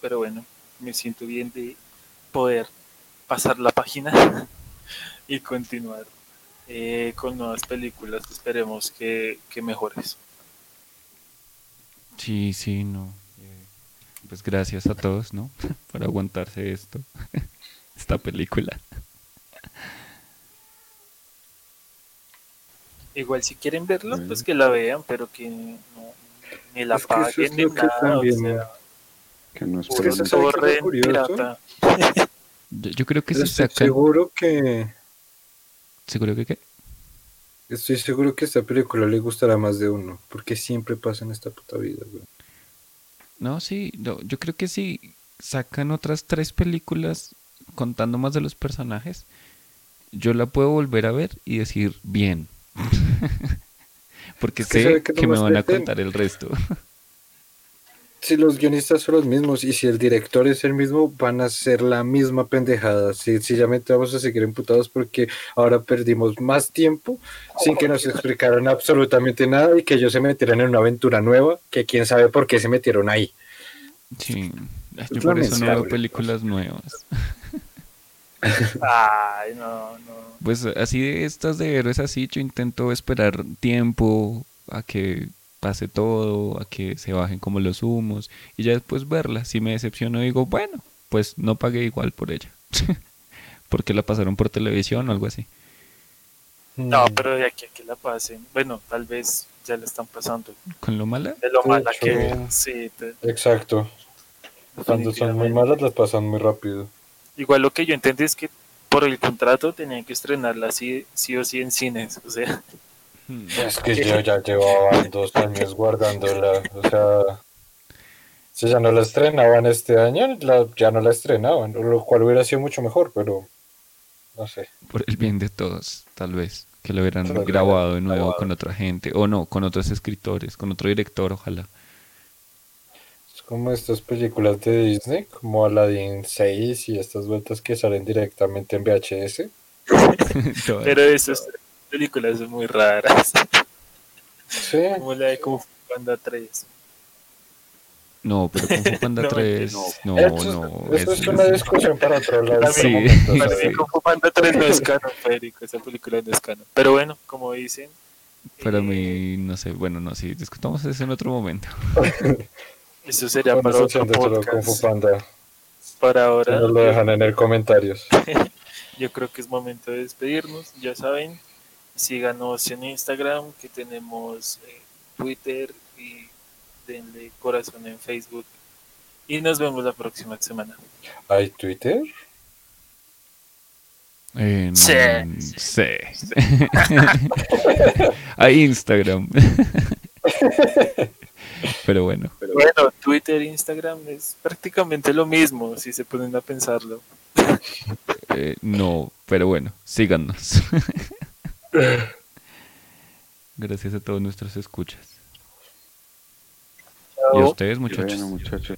pero bueno, me siento bien de poder pasar la página y continuar eh, con nuevas películas. Esperemos que, que mejores. Sí, sí, no. Eh, pues gracias a todos, ¿no? Por aguantarse esto, esta película. Igual si quieren verlo, pues que la vean, pero que no, ni la paguen ni nada. Que no es, que curioso. Yo, yo, creo que si sacan... Seguro que... ¿Seguro que qué? Estoy seguro que esta película le gustará más de uno, porque siempre pasa en esta puta vida, güey. No, sí, no, yo creo que si sacan otras tres películas contando más de los personajes, yo la puedo volver a ver y decir bien. porque sé que, me van a contar el resto. si los guionistas son los mismos y si el director es el mismo, van a ser la misma pendejada. Sencillamente vamos a seguir imputados porque ahora perdimos más tiempo sin que nos explicaran absolutamente nada y que ellos se metieran en una aventura nueva que quién sabe por qué se metieron ahí. Sí, yo por eso no veo películas nuevas. Ay, no, no. Pues así de estas de héroes así, yo intento esperar tiempo a que pase todo, a que se bajen como los humos y ya después verla. Si me decepciono digo, bueno, pues no pagué igual por ella. Porque la pasaron por televisión o algo así. No, pero de aquí a que la pasen, bueno, tal vez ya la están pasando. ¿Con lo mala? De lo mala que sí. Exacto. Cuando son muy malas las pasan muy rápido. Igual lo que yo entendí es que por el contrato tenían que estrenarla así, sí o sí en cines, o sea. Hmm. Es que yo ya llevaba dos años guardándola, o sea, si ya no la estrenaban este año, ya no la estrenaban, lo cual hubiera sido mucho mejor, pero no sé. Por el bien de todos, tal vez, que lo hubieran grabado de nuevo con otra gente, o no, con otros escritores, con otro director, ojalá. Es como estas películas de Disney, como Aladdin 6 y estas vueltas que salen directamente en VHS. pero eso es películas muy raras. Sí. Como la de Kung Fu Panda 3. No, pero Kung Fu Panda 3, no, no. Eso, es, una discusión para otro lado. Sí, para mí Kung Fu Panda 3 no es canon, Federico, esa película no es canon. Pero bueno, como dicen. Para mí, eh, no sé, bueno, no, sí, discutamos eso en otro momento. Eso sería para otro podcast. Kung Fu Panda. Para ahora. Nos lo dejan en el comentarios. Yo creo que es momento de despedirnos, ya saben, síganos en Instagram, que tenemos eh, Twitter y denle corazón en Facebook. Y nos vemos la próxima semana. ¿Hay Twitter? sí. sí. Hay Instagram. Pero bueno. Bueno, Twitter e Instagram es prácticamente lo mismo, si se ponen a pensarlo. Eh, no, pero bueno, síganos. Gracias a todos nuestros escuchas. Y a ustedes, muchachos.